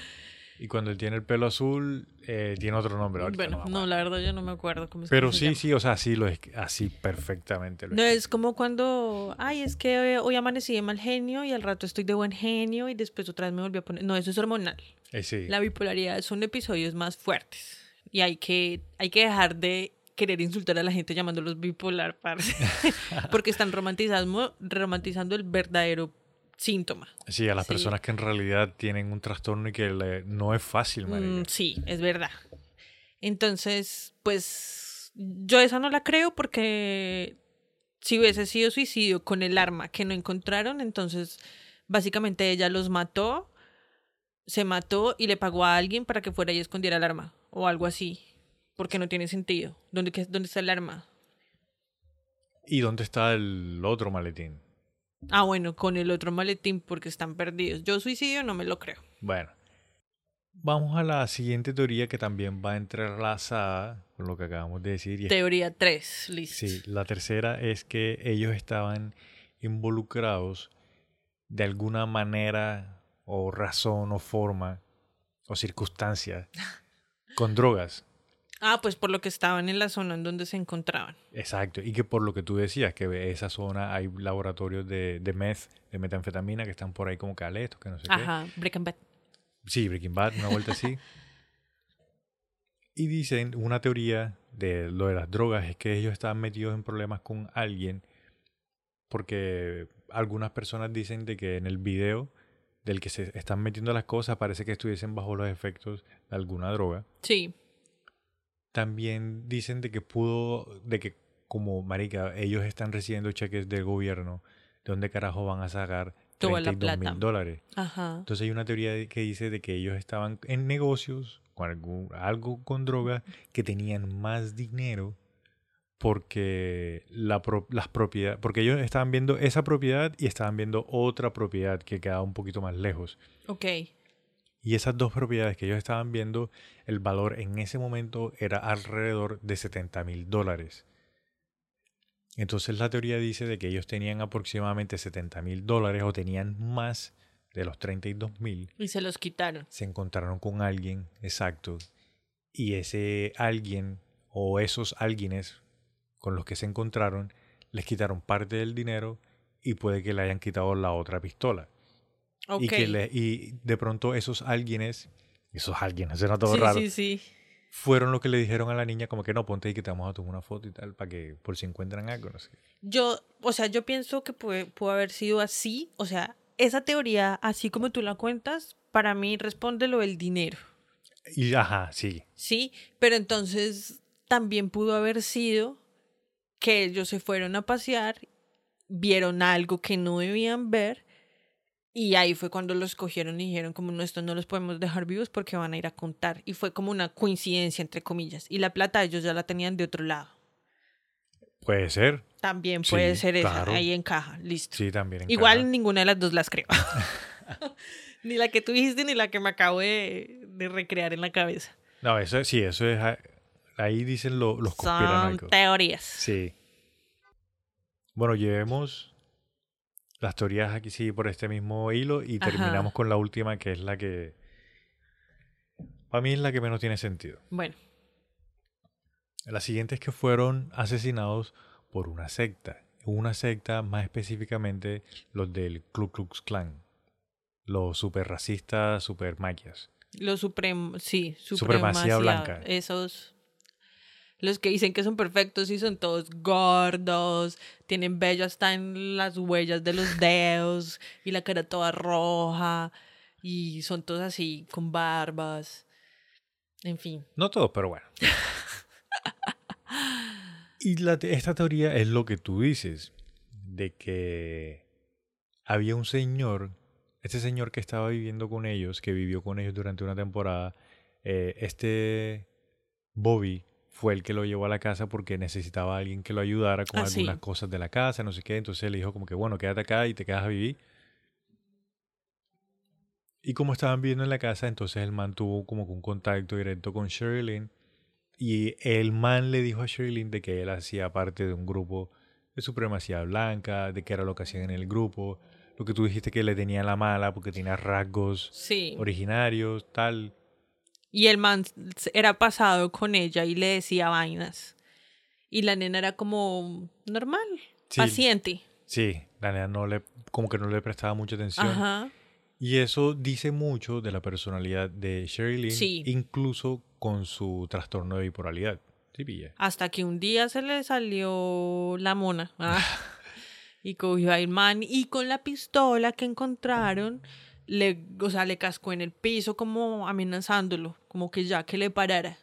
y cuando él tiene el pelo azul eh, tiene otro nombre. ahorita Bueno, no, la verdad yo no me acuerdo cómo es que Pero se sí, llama. sí, o sea, sí lo es así perfectamente. Lo No es. es como cuando, ay, es que hoy amanecí de mal genio y al rato estoy de buen genio y después otra vez me volví a poner. No, eso es hormonal. Eh, sí. La bipolaridad son episodios más fuertes y hay que, hay que dejar de querer insultar a la gente llamándolos bipolar, parce, porque están romantizando, romantizando el verdadero síntoma. Sí, a las sí. personas que en realidad tienen un trastorno y que le- no es fácil, Mm, sí, es verdad. Entonces, pues yo esa no la creo porque si hubiese sido suicidio con el arma que no encontraron, entonces básicamente ella los mató, se mató y le pagó a alguien para que fuera y escondiera el arma o algo así, porque no tiene sentido. ¿Dónde, qué- dónde está el arma? ¿Y dónde está el otro maletín? Ah, bueno, con el otro maletín porque están perdidos. Yo suicidio no me lo creo. Bueno, vamos a la siguiente teoría que también va entrelazada con lo que acabamos de decir. y Teoría 3, listo. Sí, la tercera es que ellos estaban involucrados de alguna manera o razón o forma o circunstancia con drogas. Ah, pues por lo que estaban en la zona en donde se encontraban. Exacto, y que por lo que tú decías, que esa zona hay laboratorios de, de meth, de metanfetamina que están por ahí como caletos, que no sé Ajá, Breaking Bad. qué. Sí, Breaking Bad, una vuelta así. Y dicen, una teoría de lo de las drogas es que ellos estaban metidos en problemas con alguien porque algunas personas dicen de que en el video del que se están metiendo las cosas parece que estuviesen bajo los efectos de alguna droga. Sí. También dicen de que pudo, de que como marica, ellos están recibiendo cheques del gobierno, ¿de dónde carajo van a sacar Toda la 32 plata. mil dólares? Ajá. Entonces hay una teoría que dice de que ellos estaban en negocios con algún, algo con droga, que tenían más dinero porque la pro- las propiedades, porque ellos estaban viendo esa propiedad y estaban viendo otra propiedad que quedaba un poquito más lejos. Ok. Y esas dos propiedades que ellos estaban viendo, el valor en ese momento era alrededor de 70 mil dólares. Entonces la teoría dice de que ellos tenían aproximadamente 70 mil dólares o tenían más de los 32 mil. Y se los quitaron. Se encontraron con alguien, exacto. Y ese alguien o esos alguienes con los que se encontraron les quitaron parte del dinero y puede que le hayan quitado la otra pistola. Ok. Y, que le- y de pronto esos alguienes, esos alguienes, suena todo sí, raro, sí, sí. fueron lo que le dijeron a la niña como que no, ponte ahí que te vamos a tomar una foto y tal, para que por si encuentran algo, no sé. Yo, o sea, yo pienso que puede, pudo haber sido así. O sea, esa teoría, así como tú la cuentas, para mí responde lo del dinero. Y ajá, sí. Sí, pero entonces también pudo haber sido que ellos se fueron a pasear, vieron algo que no debían ver y ahí fue cuando los cogieron y dijeron como no, esto no los podemos dejar vivos porque van a ir a contar. Y fue como una coincidencia, entre comillas. Y la plata ellos ya la tenían de otro lado. Puede ser. También Sí, puede ser esa, ahí encaja, listo. Sí, también. encaja. Igual ninguna de las dos las creo. ni la que tú dijiste ni la que me acabo de, de recrear en la cabeza. No, eso sí, eso es. ah, Ahí dicen lo- los Son conspiranoicos. teorías. Sí. Bueno, llevemos las teorías aquí sí por este mismo hilo y Ajá. terminamos con la última que es la que para mí es la que menos tiene sentido. Bueno, La siguiente es que fueron asesinados por una secta. Una secta más específicamente los del Ku Klux Klan. Los super racistas, super maquias. los supremos, sí, Supremacía supremacía blanca. Esos, los que dicen que son perfectos y son todos gordos, tienen vello hasta en las huellas de los dedos y la cara toda roja y son todos así con barbas. En fin, No todos, pero bueno. y la te- esta teoría es lo que tú dices, de que había un señor, este señor que estaba viviendo con ellos, que vivió con ellos durante una temporada, eh, este Bobby fue el que lo llevó a la casa porque necesitaba a alguien que lo ayudara con Ah, sí. algunas cosas de la casa, no sé qué, entonces él le dijo como que bueno, quédate acá y te quedas a vivir. Y como estaban viviendo en la casa, entonces el man tuvo como que un contacto directo con Sherilyn. Y el man le dijo a Sherilyn de que él hacía parte de un grupo de supremacía blanca, de que era lo que hacían en el grupo. Lo que tú dijiste que le tenía la mala porque tenía rasgos sí. originarios, tal. Y el man era pasado con ella y le decía vainas. Y la nena era como normal, Sí. paciente. Sí, la nena no le, como que no le prestaba mucha atención. Ajá. Y eso dice mucho de la personalidad de Sherilyn, Sí. incluso con su trastorno de bipolaridad. Sí, pilla. Hasta que un día se le salió la mona. ah, y cogió al man y con la pistola que encontraron, le, o sea, le cascó en el piso como amenazándolo, como que ya que le parara.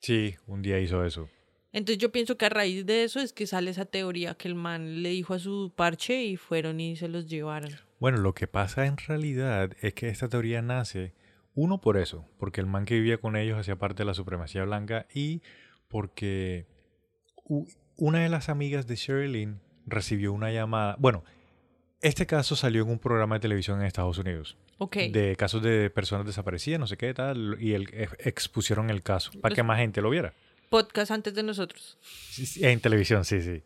Sí, un día hizo eso. Entonces yo pienso que a raíz de eso es que sale esa teoría que el man le dijo a su parche y fueron y se los llevaron. Bueno, lo que pasa en realidad es que esta teoría nace, uno por eso, porque el man que vivía con ellos hacía parte de la supremacía blanca y porque una de las amigas de Sherilyn recibió una llamada. Bueno, este caso salió en un programa de televisión en Estados Unidos. Ok. De casos de personas desaparecidas, no sé qué tal, y el, ex- expusieron el caso para Los- que más gente lo viera. Podcast antes de nosotros. En televisión, sí, sí.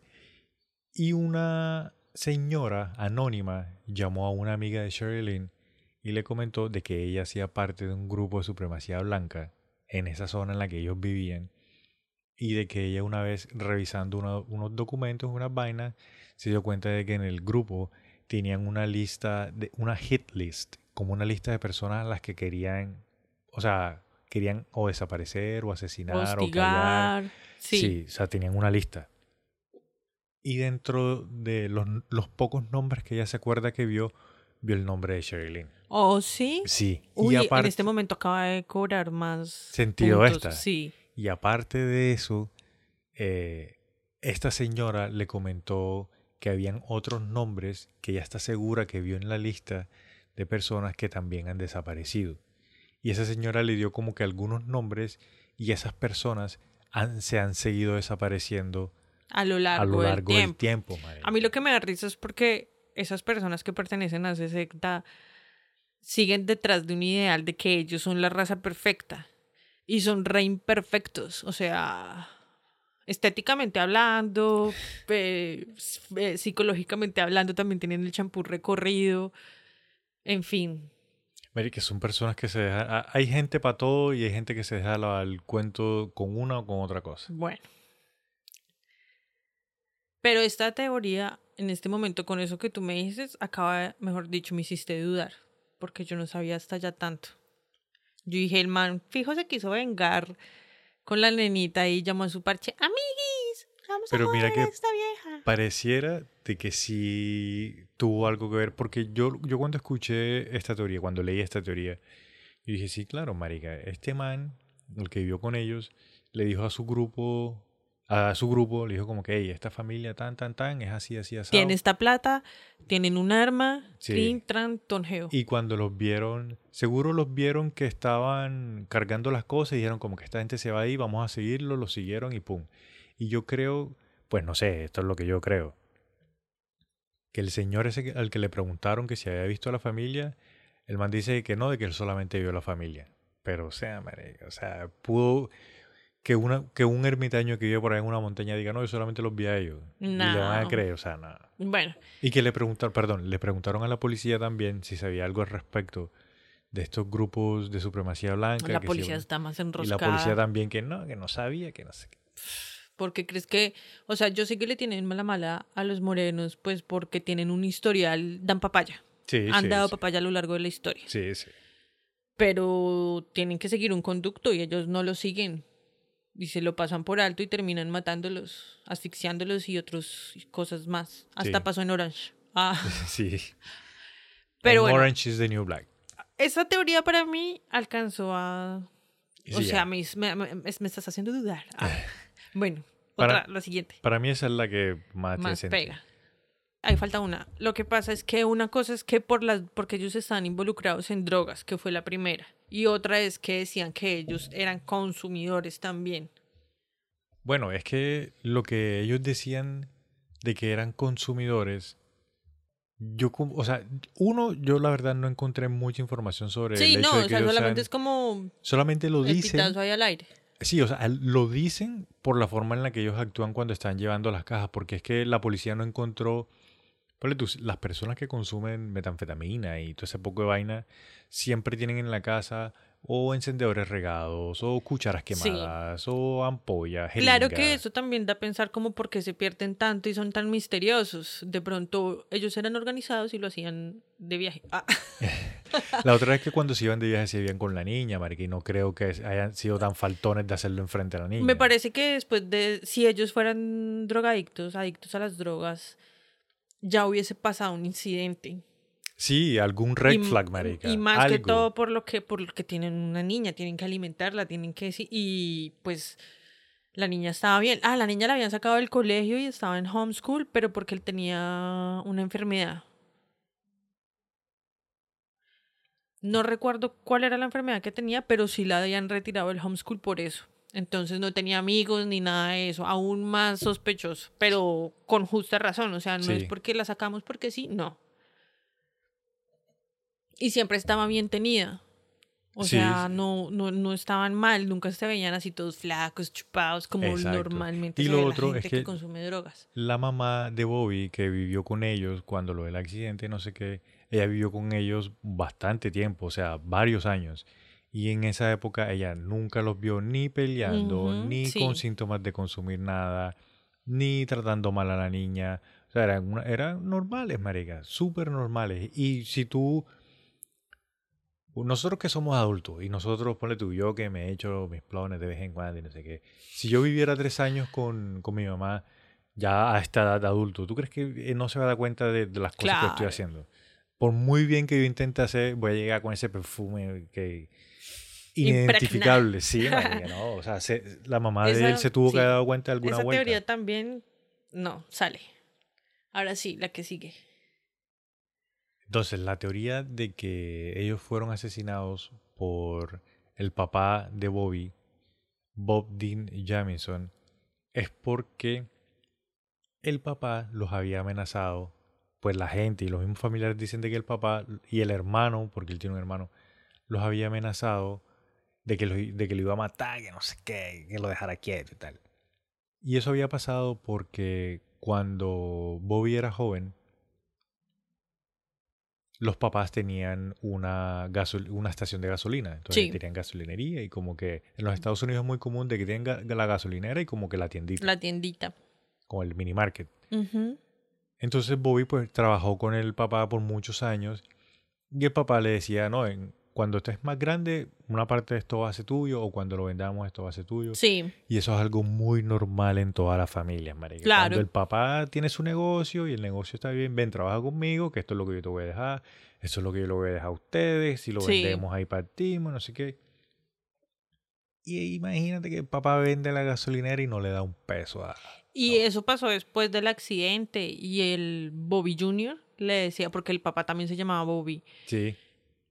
Y una señora anónima llamó a una amiga de Sherilyn y le comentó de que ella hacía parte de un grupo de supremacía blanca en esa zona en la que ellos vivían y de que ella una vez revisando uno- unos documentos, unas vainas, se dio cuenta de que en el grupo tenían una lista, de, una hit list, como una lista de personas a las que querían, o sea, querían o desaparecer o asesinar o callar. Sí. Sí, o sea, tenían una lista. Y dentro de los, los pocos nombres que ella se acuerda que vio, vio el nombre de Sherilyn. Oh, sí. Sí. Uy, y en este momento acaba de cobrar más Sentido puntos. esta. Sí. y aparte de eso, eh, esta señora le comentó que habían otros nombres que ella está segura que vio en la lista de personas que también han desaparecido. Y esa señora le dio como que algunos nombres y esas personas han- se han seguido desapareciendo A lo largo, a lo largo del del tiempo. A mí lo que me da risa es porque esas personas que pertenecen a esa secta siguen detrás de un ideal de que ellos son la raza perfecta y son re imperfectos. O sea, estéticamente hablando, eh, eh, psicológicamente hablando, también tienen el champú recorrido. En fin, Mary, que son personas que se dejan. a- Hay gente para todo y hay gente que se deja el cuento con una o con otra cosa. Bueno. Pero esta teoría, en este momento, con eso que tú me dices, acaba, mejor dicho, me hiciste dudar. Porque yo no sabía hasta ya tanto. Yo dije, el man, fijo, se quiso vengar con la nenita y llamó a su parche, amiguis, vamos Pero a mira a que- esta vieja. Pareciera de que sí tuvo algo que ver, porque yo, yo cuando escuché esta teoría, cuando leí esta teoría, yo dije, sí, claro, marica, este man, el que vivió con ellos, le dijo a su grupo, a su grupo, le dijo como que, hey, esta familia tan, tan, tan, es así, así, así. Tiene esta plata, tienen un arma, Sí. trin, tran, tonjeo. Y cuando los vieron, seguro los vieron que estaban cargando las cosas y dijeron como que esta gente se va ahí, vamos a seguirlo, lo siguieron y pum. Y yo creo, pues no sé, esto es lo que yo creo. Que el señor ese al que le preguntaron que si había visto a la familia, el man dice que no, de que él solamente vio a la familia. Pero, o sea, marica, o sea, pudo que, una, que un ermitaño que vive por ahí en una montaña diga, no, yo solamente los vi a ellos. Y le van a No. creer, o sea, nada. Bueno, Y que le preguntaron, perdón, le preguntaron a la policía también si sabía algo al respecto de estos grupos de supremacía blanca. la que policía está más Y la enroscada. policía también que no, que no sabía, que no sé qué. Porque crees que, o sea, yo sé que le tienen mala mala a los morenos, pues porque tienen un historial, dan papaya. Sí, Han sí, dado sí. papaya a lo largo de la historia. Sí, sí. Pero tienen que seguir un conducto y ellos no lo siguen. Y se lo pasan por alto y terminan matándolos, asfixiándolos y otras cosas más. Hasta Sí. pasó en Orange. Ah, Sí. pero En bueno, Orange is the New Black. esa teoría para mí alcanzó a... Y o sí, sea, me, me, me- me estás haciendo dudar. Ah, bueno, Para- otra, la siguiente. Para mí esa es la que más, más pega. Ahí falta una. Lo que pasa es que una cosa es que por las, porque ellos están involucrados en drogas, que fue la primera. Y otra es que decían que ellos eran consumidores también. Bueno, es que lo que ellos decían de que eran consumidores, yo, o sea, uno, yo la verdad no encontré mucha información sobre Sí, el hecho no, de o sea, solamente sean- es como solamente lo el dicen. ahí al aire. Sí, o sea, lo dicen por la forma en la que ellos actúan cuando están llevando las cajas, porque es que la policía no encontró, tú, las personas que consumen metanfetamina y todo ese poco de vaina, siempre tienen en la casa o encendedores regados, o cucharas Sí. quemadas, o ampollas, Claro que eso también da a pensar como por qué se pierden tanto y son tan misteriosos. De pronto ellos eran organizados y lo hacían de viaje. Ah, La otra es que cuando se iban de viaje se iban con la niña, y no creo que hayan sido tan faltones de hacerlo enfrente a la niña. Me parece que después de, si ellos fueran drogadictos, adictos a las drogas, ya hubiese pasado un incidente. Sí, algún red y, flag, marica. Y más que todo por lo que, por lo que tienen una niña, tienen que alimentarla, tienen que sí, y pues la niña estaba bien. Ah, la niña la habían sacado del colegio y estaba en homeschool, pero porque él tenía una enfermedad. No recuerdo cuál era la enfermedad que tenía, pero sí la habían retirado del homeschool por eso. Entonces no tenía amigos ni nada de eso, aún más sospechoso, pero con justa razón, o sea, no es Sí. porque la sacamos porque sí, no. Y siempre estaba bien tenida. O Sí, sea, sí. no, no, no estaban mal, nunca se veían así todos flacos, chupados, como Exacto. normalmente Y se lo ve la otro es gente que, que- consume drogas. La mamá de Bobby, que vivió con ellos cuando lo del accidente, no sé qué, ella vivió con ellos bastante tiempo, o sea, varios años. Y en esa época ella nunca los vio ni peleando, Ujú, ni sí. con síntomas de consumir nada, ni tratando mal a la niña. O sea, eran, una- eran normales, marica, súper normales. Y si tú... Nosotros que somos adultos, y nosotros, ponle tú, yo que me he hecho mis planes de vez en cuando y no sé qué. Si yo viviera tres años con, con mi mamá, ya a esta edad de adulto, ¿tú crees que eh, no se va a dar cuenta de, de las cosas que estoy Claro. haciendo? Por muy bien que yo intente hacer, voy a llegar con ese perfume que inidentificable. Sí, no, o sea, se- la mamá de él se tuvo sí. que dar cuenta de alguna Esa vuelta. teoría también, no, sale. Ahora sí, la que sigue. Entonces, la teoría de que ellos fueron asesinados por el papá de Bobby, Bob Dean Jamison, es porque el papá los había amenazado. Pues la gente y los mismos familiares dicen de que el papá y el hermano, porque él tiene un hermano, los había amenazado de que, lo, de que lo iba a matar, que no sé qué, que lo dejara quieto y tal. Y eso había pasado porque cuando Bobby era joven, los papás tenían una, gasol- una estación de gasolina. Entonces Sí. tenían gasolinería y como que en los Estados Unidos es muy común de que tengan ga- la gasolinera y como que la tiendita, La tiendita. como el mini market. Entonces Bobby pues trabajó con el papá por muchos años y el papá le decía, no, en- cuando estés más grande, una parte de esto va a ser tuyo o cuando lo vendamos esto va a ser tuyo. Sí, Y eso es algo muy normal en todas las familias, marica. Claro. Cuando el papá tiene su negocio y el negocio está bien, ven, trabaja conmigo, que esto es lo que yo te voy a dejar, eso es lo que yo le voy a dejar a ustedes, si lo Sí. vendemos ahí partimos, no sé qué. Y imagínate que el papá vende la gasolinera y no le da un peso a... y eso pasó después del accidente y el Bobby Jr. le decía, porque el papá también se llamaba Bobby, Sí.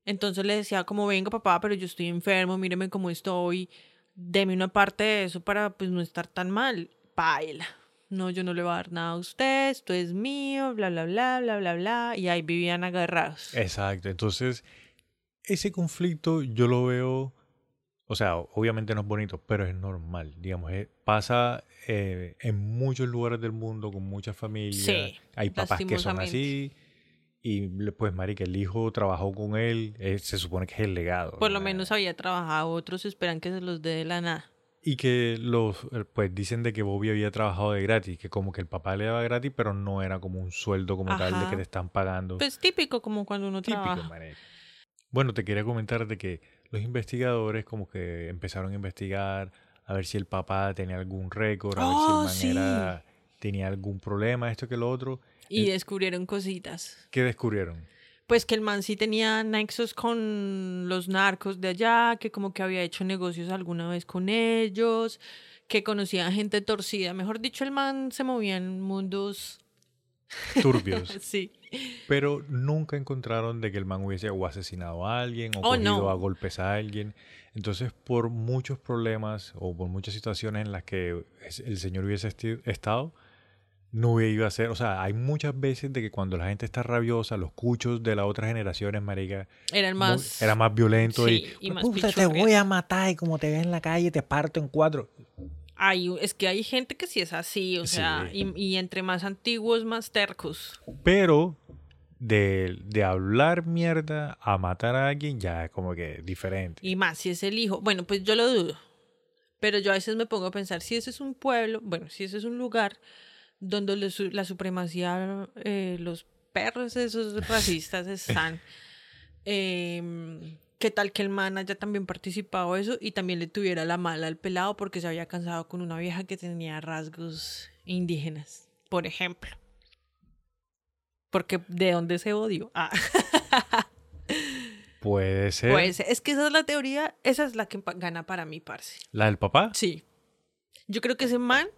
Entonces le decía como, venga papá, pero yo estoy enfermo, míreme cómo estoy, deme una parte de eso para pues no estar tan mal. Paila. no, yo no le voy a dar nada a usted, esto es mío, bla, bla, bla, bla, bla, bla, y ahí vivían agarrados. Exacto, entonces ese conflicto yo lo veo, o sea, obviamente no es bonito, pero es normal, digamos, eh, pasa eh, en muchos lugares del mundo con muchas familias, Sí, hay papás que son así. Y pues, marica, el hijo trabajó con él, eh, se supone que es el legado. Por lo ¿no? menos había trabajado, otros esperan que se los dé de la nada. Y que los, eh, pues dicen de que Bobby había trabajado de gratis, que como que el papá le daba gratis, pero no era como un sueldo como tal de que te están pagando. Pues típico como cuando uno Típico, trabaja. marica. Bueno, te quería comentar de que los investigadores como que empezaron a investigar a ver si el papá tenía algún récord, a Oh, ver si el sí. man era- tenía algún problema, esto que lo otro. Y descubrieron cositas. ¿Qué descubrieron? Pues que el man sí tenía nexos con los narcos de allá, que como que había hecho negocios alguna vez con ellos, que conocía a gente torcida. Mejor dicho, el man se movía en mundos... Turbios. Sí. pero nunca encontraron de que el man hubiese o asesinado a alguien o Oh, cogido no. a golpes a alguien. Entonces, por muchos problemas o por muchas situaciones en las que el señor hubiese estado, no iba a ser, o sea, hay muchas veces de que cuando la gente está rabiosa, los cuchos de las otras generaciones, marica, Eran muy- más... era más violento Sí, y, y más "Puta, te pichurrias". voy a matar y como te ves en la calle te parto en cuatro. Hay, es que hay gente que sí es así, o Sí. sea, y, y entre más antiguos, más tercos. Pero de, de hablar mierda a matar a alguien ya es como que diferente. Y más si es el hijo. Bueno, pues yo lo dudo. Pero yo a veces me pongo a pensar, si ese es un pueblo, bueno, si ese es un lugar donde le su- la supremacía, eh, los perros esos racistas están, em, ¿qué tal que el man haya también participado eso y también le tuviera la mala al pelado porque se había cansado con una vieja que tenía rasgos indígenas, por ejemplo? Porque ¿de dónde se odio? Ah. Puede ser. Es que esa es la teoría, esa es la que gana para mí, parce. ¿La del papá? Sí. Yo creo que ese man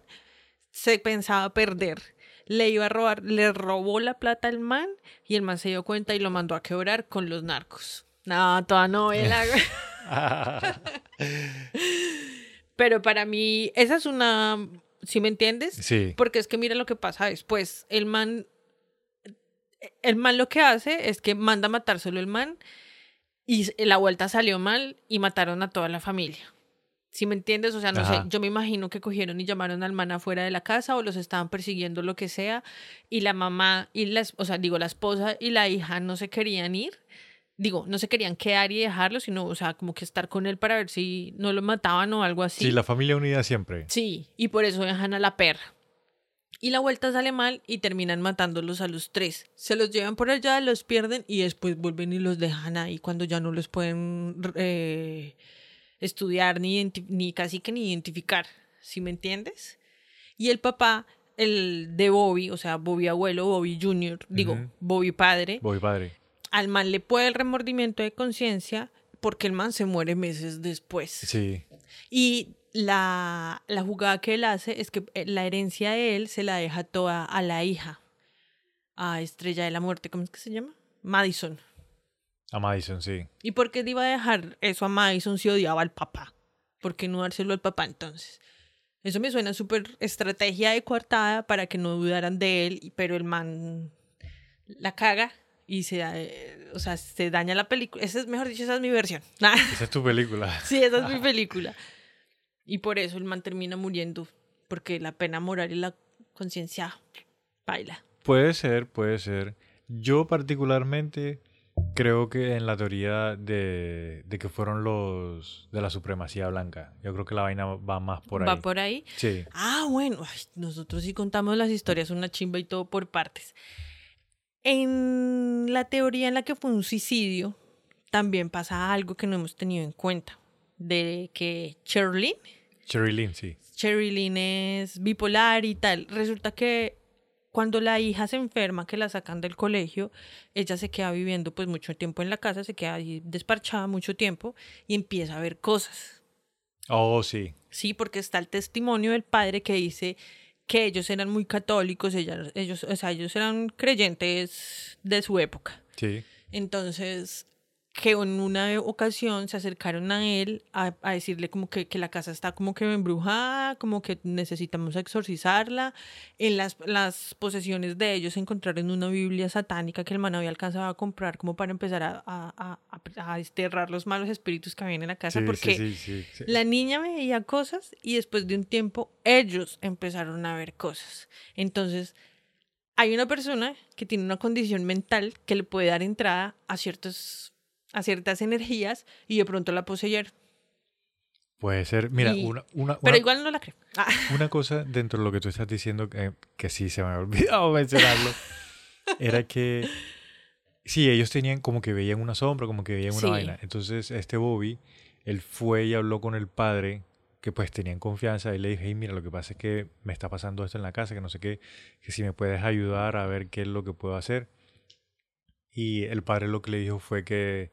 se pensaba perder. Le iba a robar, le robó la plata al man y el man se dio cuenta y lo mandó a quebrar con los narcos. No, toda novela. Pero para mí, esa es una. ¿Sí me entiendes? Sí. Porque es que mira lo que pasa después. El man. El man lo que hace es que manda a matar solo el man y la vuelta salió mal y mataron a toda la familia. ¿Sí me entiendes? O sea, no Ajá. sé, yo me imagino que cogieron y llamaron al man afuera de la casa o los estaban persiguiendo, lo que sea, y la mamá y la, es- o sea, digo, la esposa y la hija no se querían ir. Digo, no se querían quedar y dejarlo, sino, o sea, como que estar con él para ver si no lo mataban o algo así. Sí, la familia unida siempre. Sí, y por eso dejan a la perra. Y la vuelta sale mal y terminan matándolos a los tres. Se los llevan por allá, los pierden y después vuelven y los dejan ahí cuando ya no los pueden eh, estudiar ni, ni casi que ni identificar. ¿Sí me entiendes? Y el papá, el de Bobby, o sea, Bobby abuelo, Bobby junior, digo. Bobby padre, Voy, padre. al man le puede el remordimiento de conciencia porque el man se muere meses después. Sí. Y la, la jugada que él hace es que eh, la herencia de él se la deja toda a la hija, a Estrella de la Muerte, ¿cómo es que se llama? Madison. A Madison, sí. ¿Y por qué le iba a dejar eso a Madison si odiaba al papá? ¿Por qué no dárselo al papá entonces? Eso me suena súper estrategia de coartada para que no dudaran de él, pero el man la caga y se, eh, o sea, se daña la película. Esa es, mejor dicho, esa es mi versión. Esa es tu película. Sí, esa es mi película. Y por eso el man termina muriendo. Porque la pena moral y la conciencia baila. Puede ser, puede ser. Yo particularmente creo que en la teoría de, de que fueron los de la supremacía blanca. Yo creo que la vaina va más por ahí. Va por ahí. Sí. Ah, bueno, ay, nosotros sí contamos las historias, una chimba y todo por partes. En la teoría en la que fue un suicidio, también pasa algo que no hemos tenido en cuenta. De que Sherlyn, Cherry Lynn, sí. Sherilyn es bipolar y tal. Resulta que cuando la hija se enferma, que la sacan del colegio, ella se queda viviendo pues mucho tiempo en la casa, se queda ahí desparchada mucho tiempo y empieza a ver cosas. Oh, sí. Sí, porque está el testimonio del padre que dice que ellos eran muy católicos, ella- ellos, o sea, ellos eran creyentes de su época. Sí. Entonces, que en una ocasión se acercaron a él a, a decirle como que, que la casa está como que embrujada, como que necesitamos exorcizarla. En las, las posesiones de ellos encontraron una Biblia satánica que el man había alcanzado a comprar como para empezar a, a, a, desterrar los malos espíritus que habían en la casa, Sí, porque sí, sí, sí. la niña veía cosas y después de un tiempo ellos empezaron a ver cosas. Entonces, hay una persona que tiene una condición mental que le puede dar entrada a, ciertos, a ciertas energías y de pronto la poseyeron. Puede ser, mira, Y- una, una, Pero una- igual no la creo. Ah, Una cosa dentro de lo que tú estás diciendo, que, que sí se me había olvidado mencionarlo, era que sí, ellos tenían como que veían una sombra, como que veían una Sí. vaina. Entonces, este Bobby, él fue y habló con el padre, que pues tenían confianza, y le dije, hey, mira, lo que pasa es que me está pasando esto en la casa, que no sé qué, que si me puedes ayudar a ver qué es lo que puedo hacer. Y el padre lo que le dijo fue que,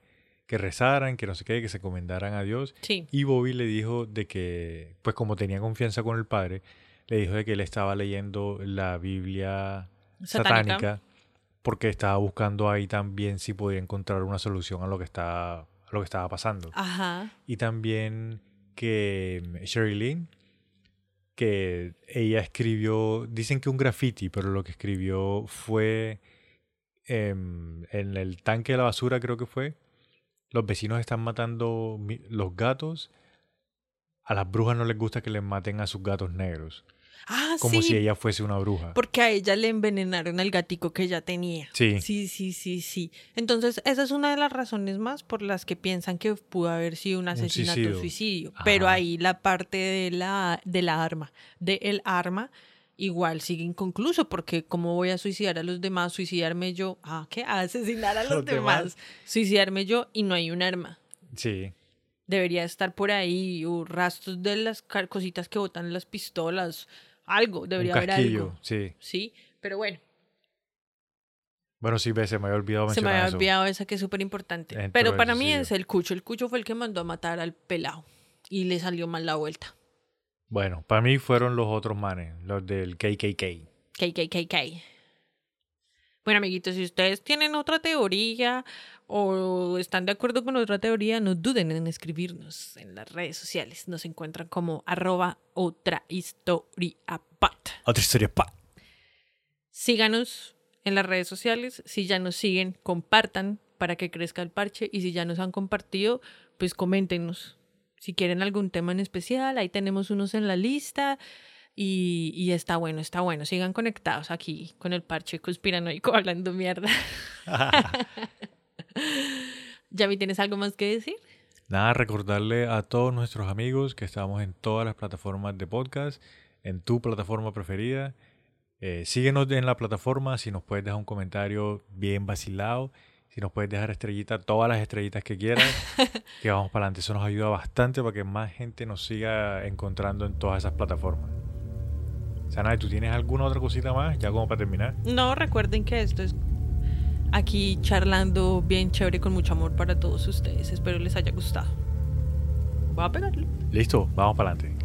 que rezaran, que no sé qué, que se encomendaran a Dios. sí, Y Bobby le dijo de que, pues como tenía confianza con el padre, le dijo de que él estaba leyendo la Biblia Satánica. satánica, porque estaba buscando ahí también si podía encontrar una solución a lo que estaba, a lo que estaba pasando. ajá, Y también que mm, Sherry Lynn, que ella escribió, dicen que un graffiti, pero lo que escribió fue em, en el tanque de la basura, creo que fue. Los vecinos están matando los gatos. A las brujas no les gusta que les maten a sus gatos negros. Ah, Como sí, si ella fuese una bruja. porque a ella le envenenaron al gatico que ella tenía. Sí. Sí, sí, sí, sí. Entonces, esa es una de las razones más por las que piensan que pudo haber sido un asesinato suicidio. suicidio. Pero ahí la parte de la, de la arma, de el arma, igual sigue inconcluso, porque ¿cómo voy a suicidar a los demás? Suicidarme yo. Ah, ¿qué? A asesinar a los, Los demás. demás. Suicidarme yo y no hay un arma. Sí. Debería estar por ahí, o rastros de las cositas que botan las pistolas, algo, debería un haber algo. Sí. Sí, pero bueno. Bueno, sí, se me había olvidado Se me había eso. olvidado esa que es súper importante. Pero para mí es el Cucho. El Cucho fue el que mandó a matar al pelado. Y le salió mal la vuelta. Bueno, para mí fueron los otros manes, los del KKK. KKKK. Bueno, amiguitos, si ustedes tienen otra teoría o están de acuerdo con otra teoría, no duden en escribirnos en las redes sociales. Nos encuentran como arroba otra historia pat. Otra historia, pa. Síganos en las redes sociales. Si ya nos siguen, compartan para que crezca el parche. Y si ya nos han compartido, pues coméntenos. Si quieren algún tema en especial, ahí tenemos unos en la lista. Y, y está bueno, está bueno. Sigan conectados aquí con el parche conspiranoico hablando mierda. Yavi, ¿tienes algo más que decir? Nada, recordarle a todos nuestros amigos que estamos en todas las plataformas de podcast, en tu plataforma preferida. Eh, síguenos en la plataforma, si nos puedes dejar un comentario bien vacilado, si nos puedes dejar estrellita, todas las estrellitas que quieras, que vamos para adelante. Eso nos ayuda bastante para que más gente nos siga encontrando en todas esas plataformas. Sanay, ¿tú tienes alguna otra cosita más? Ya como para terminar. No, recuerden que esto es aquí charlando bien chévere con mucho amor para todos ustedes. Espero les haya gustado. Voy a pegarlo. Listo, vamos para adelante.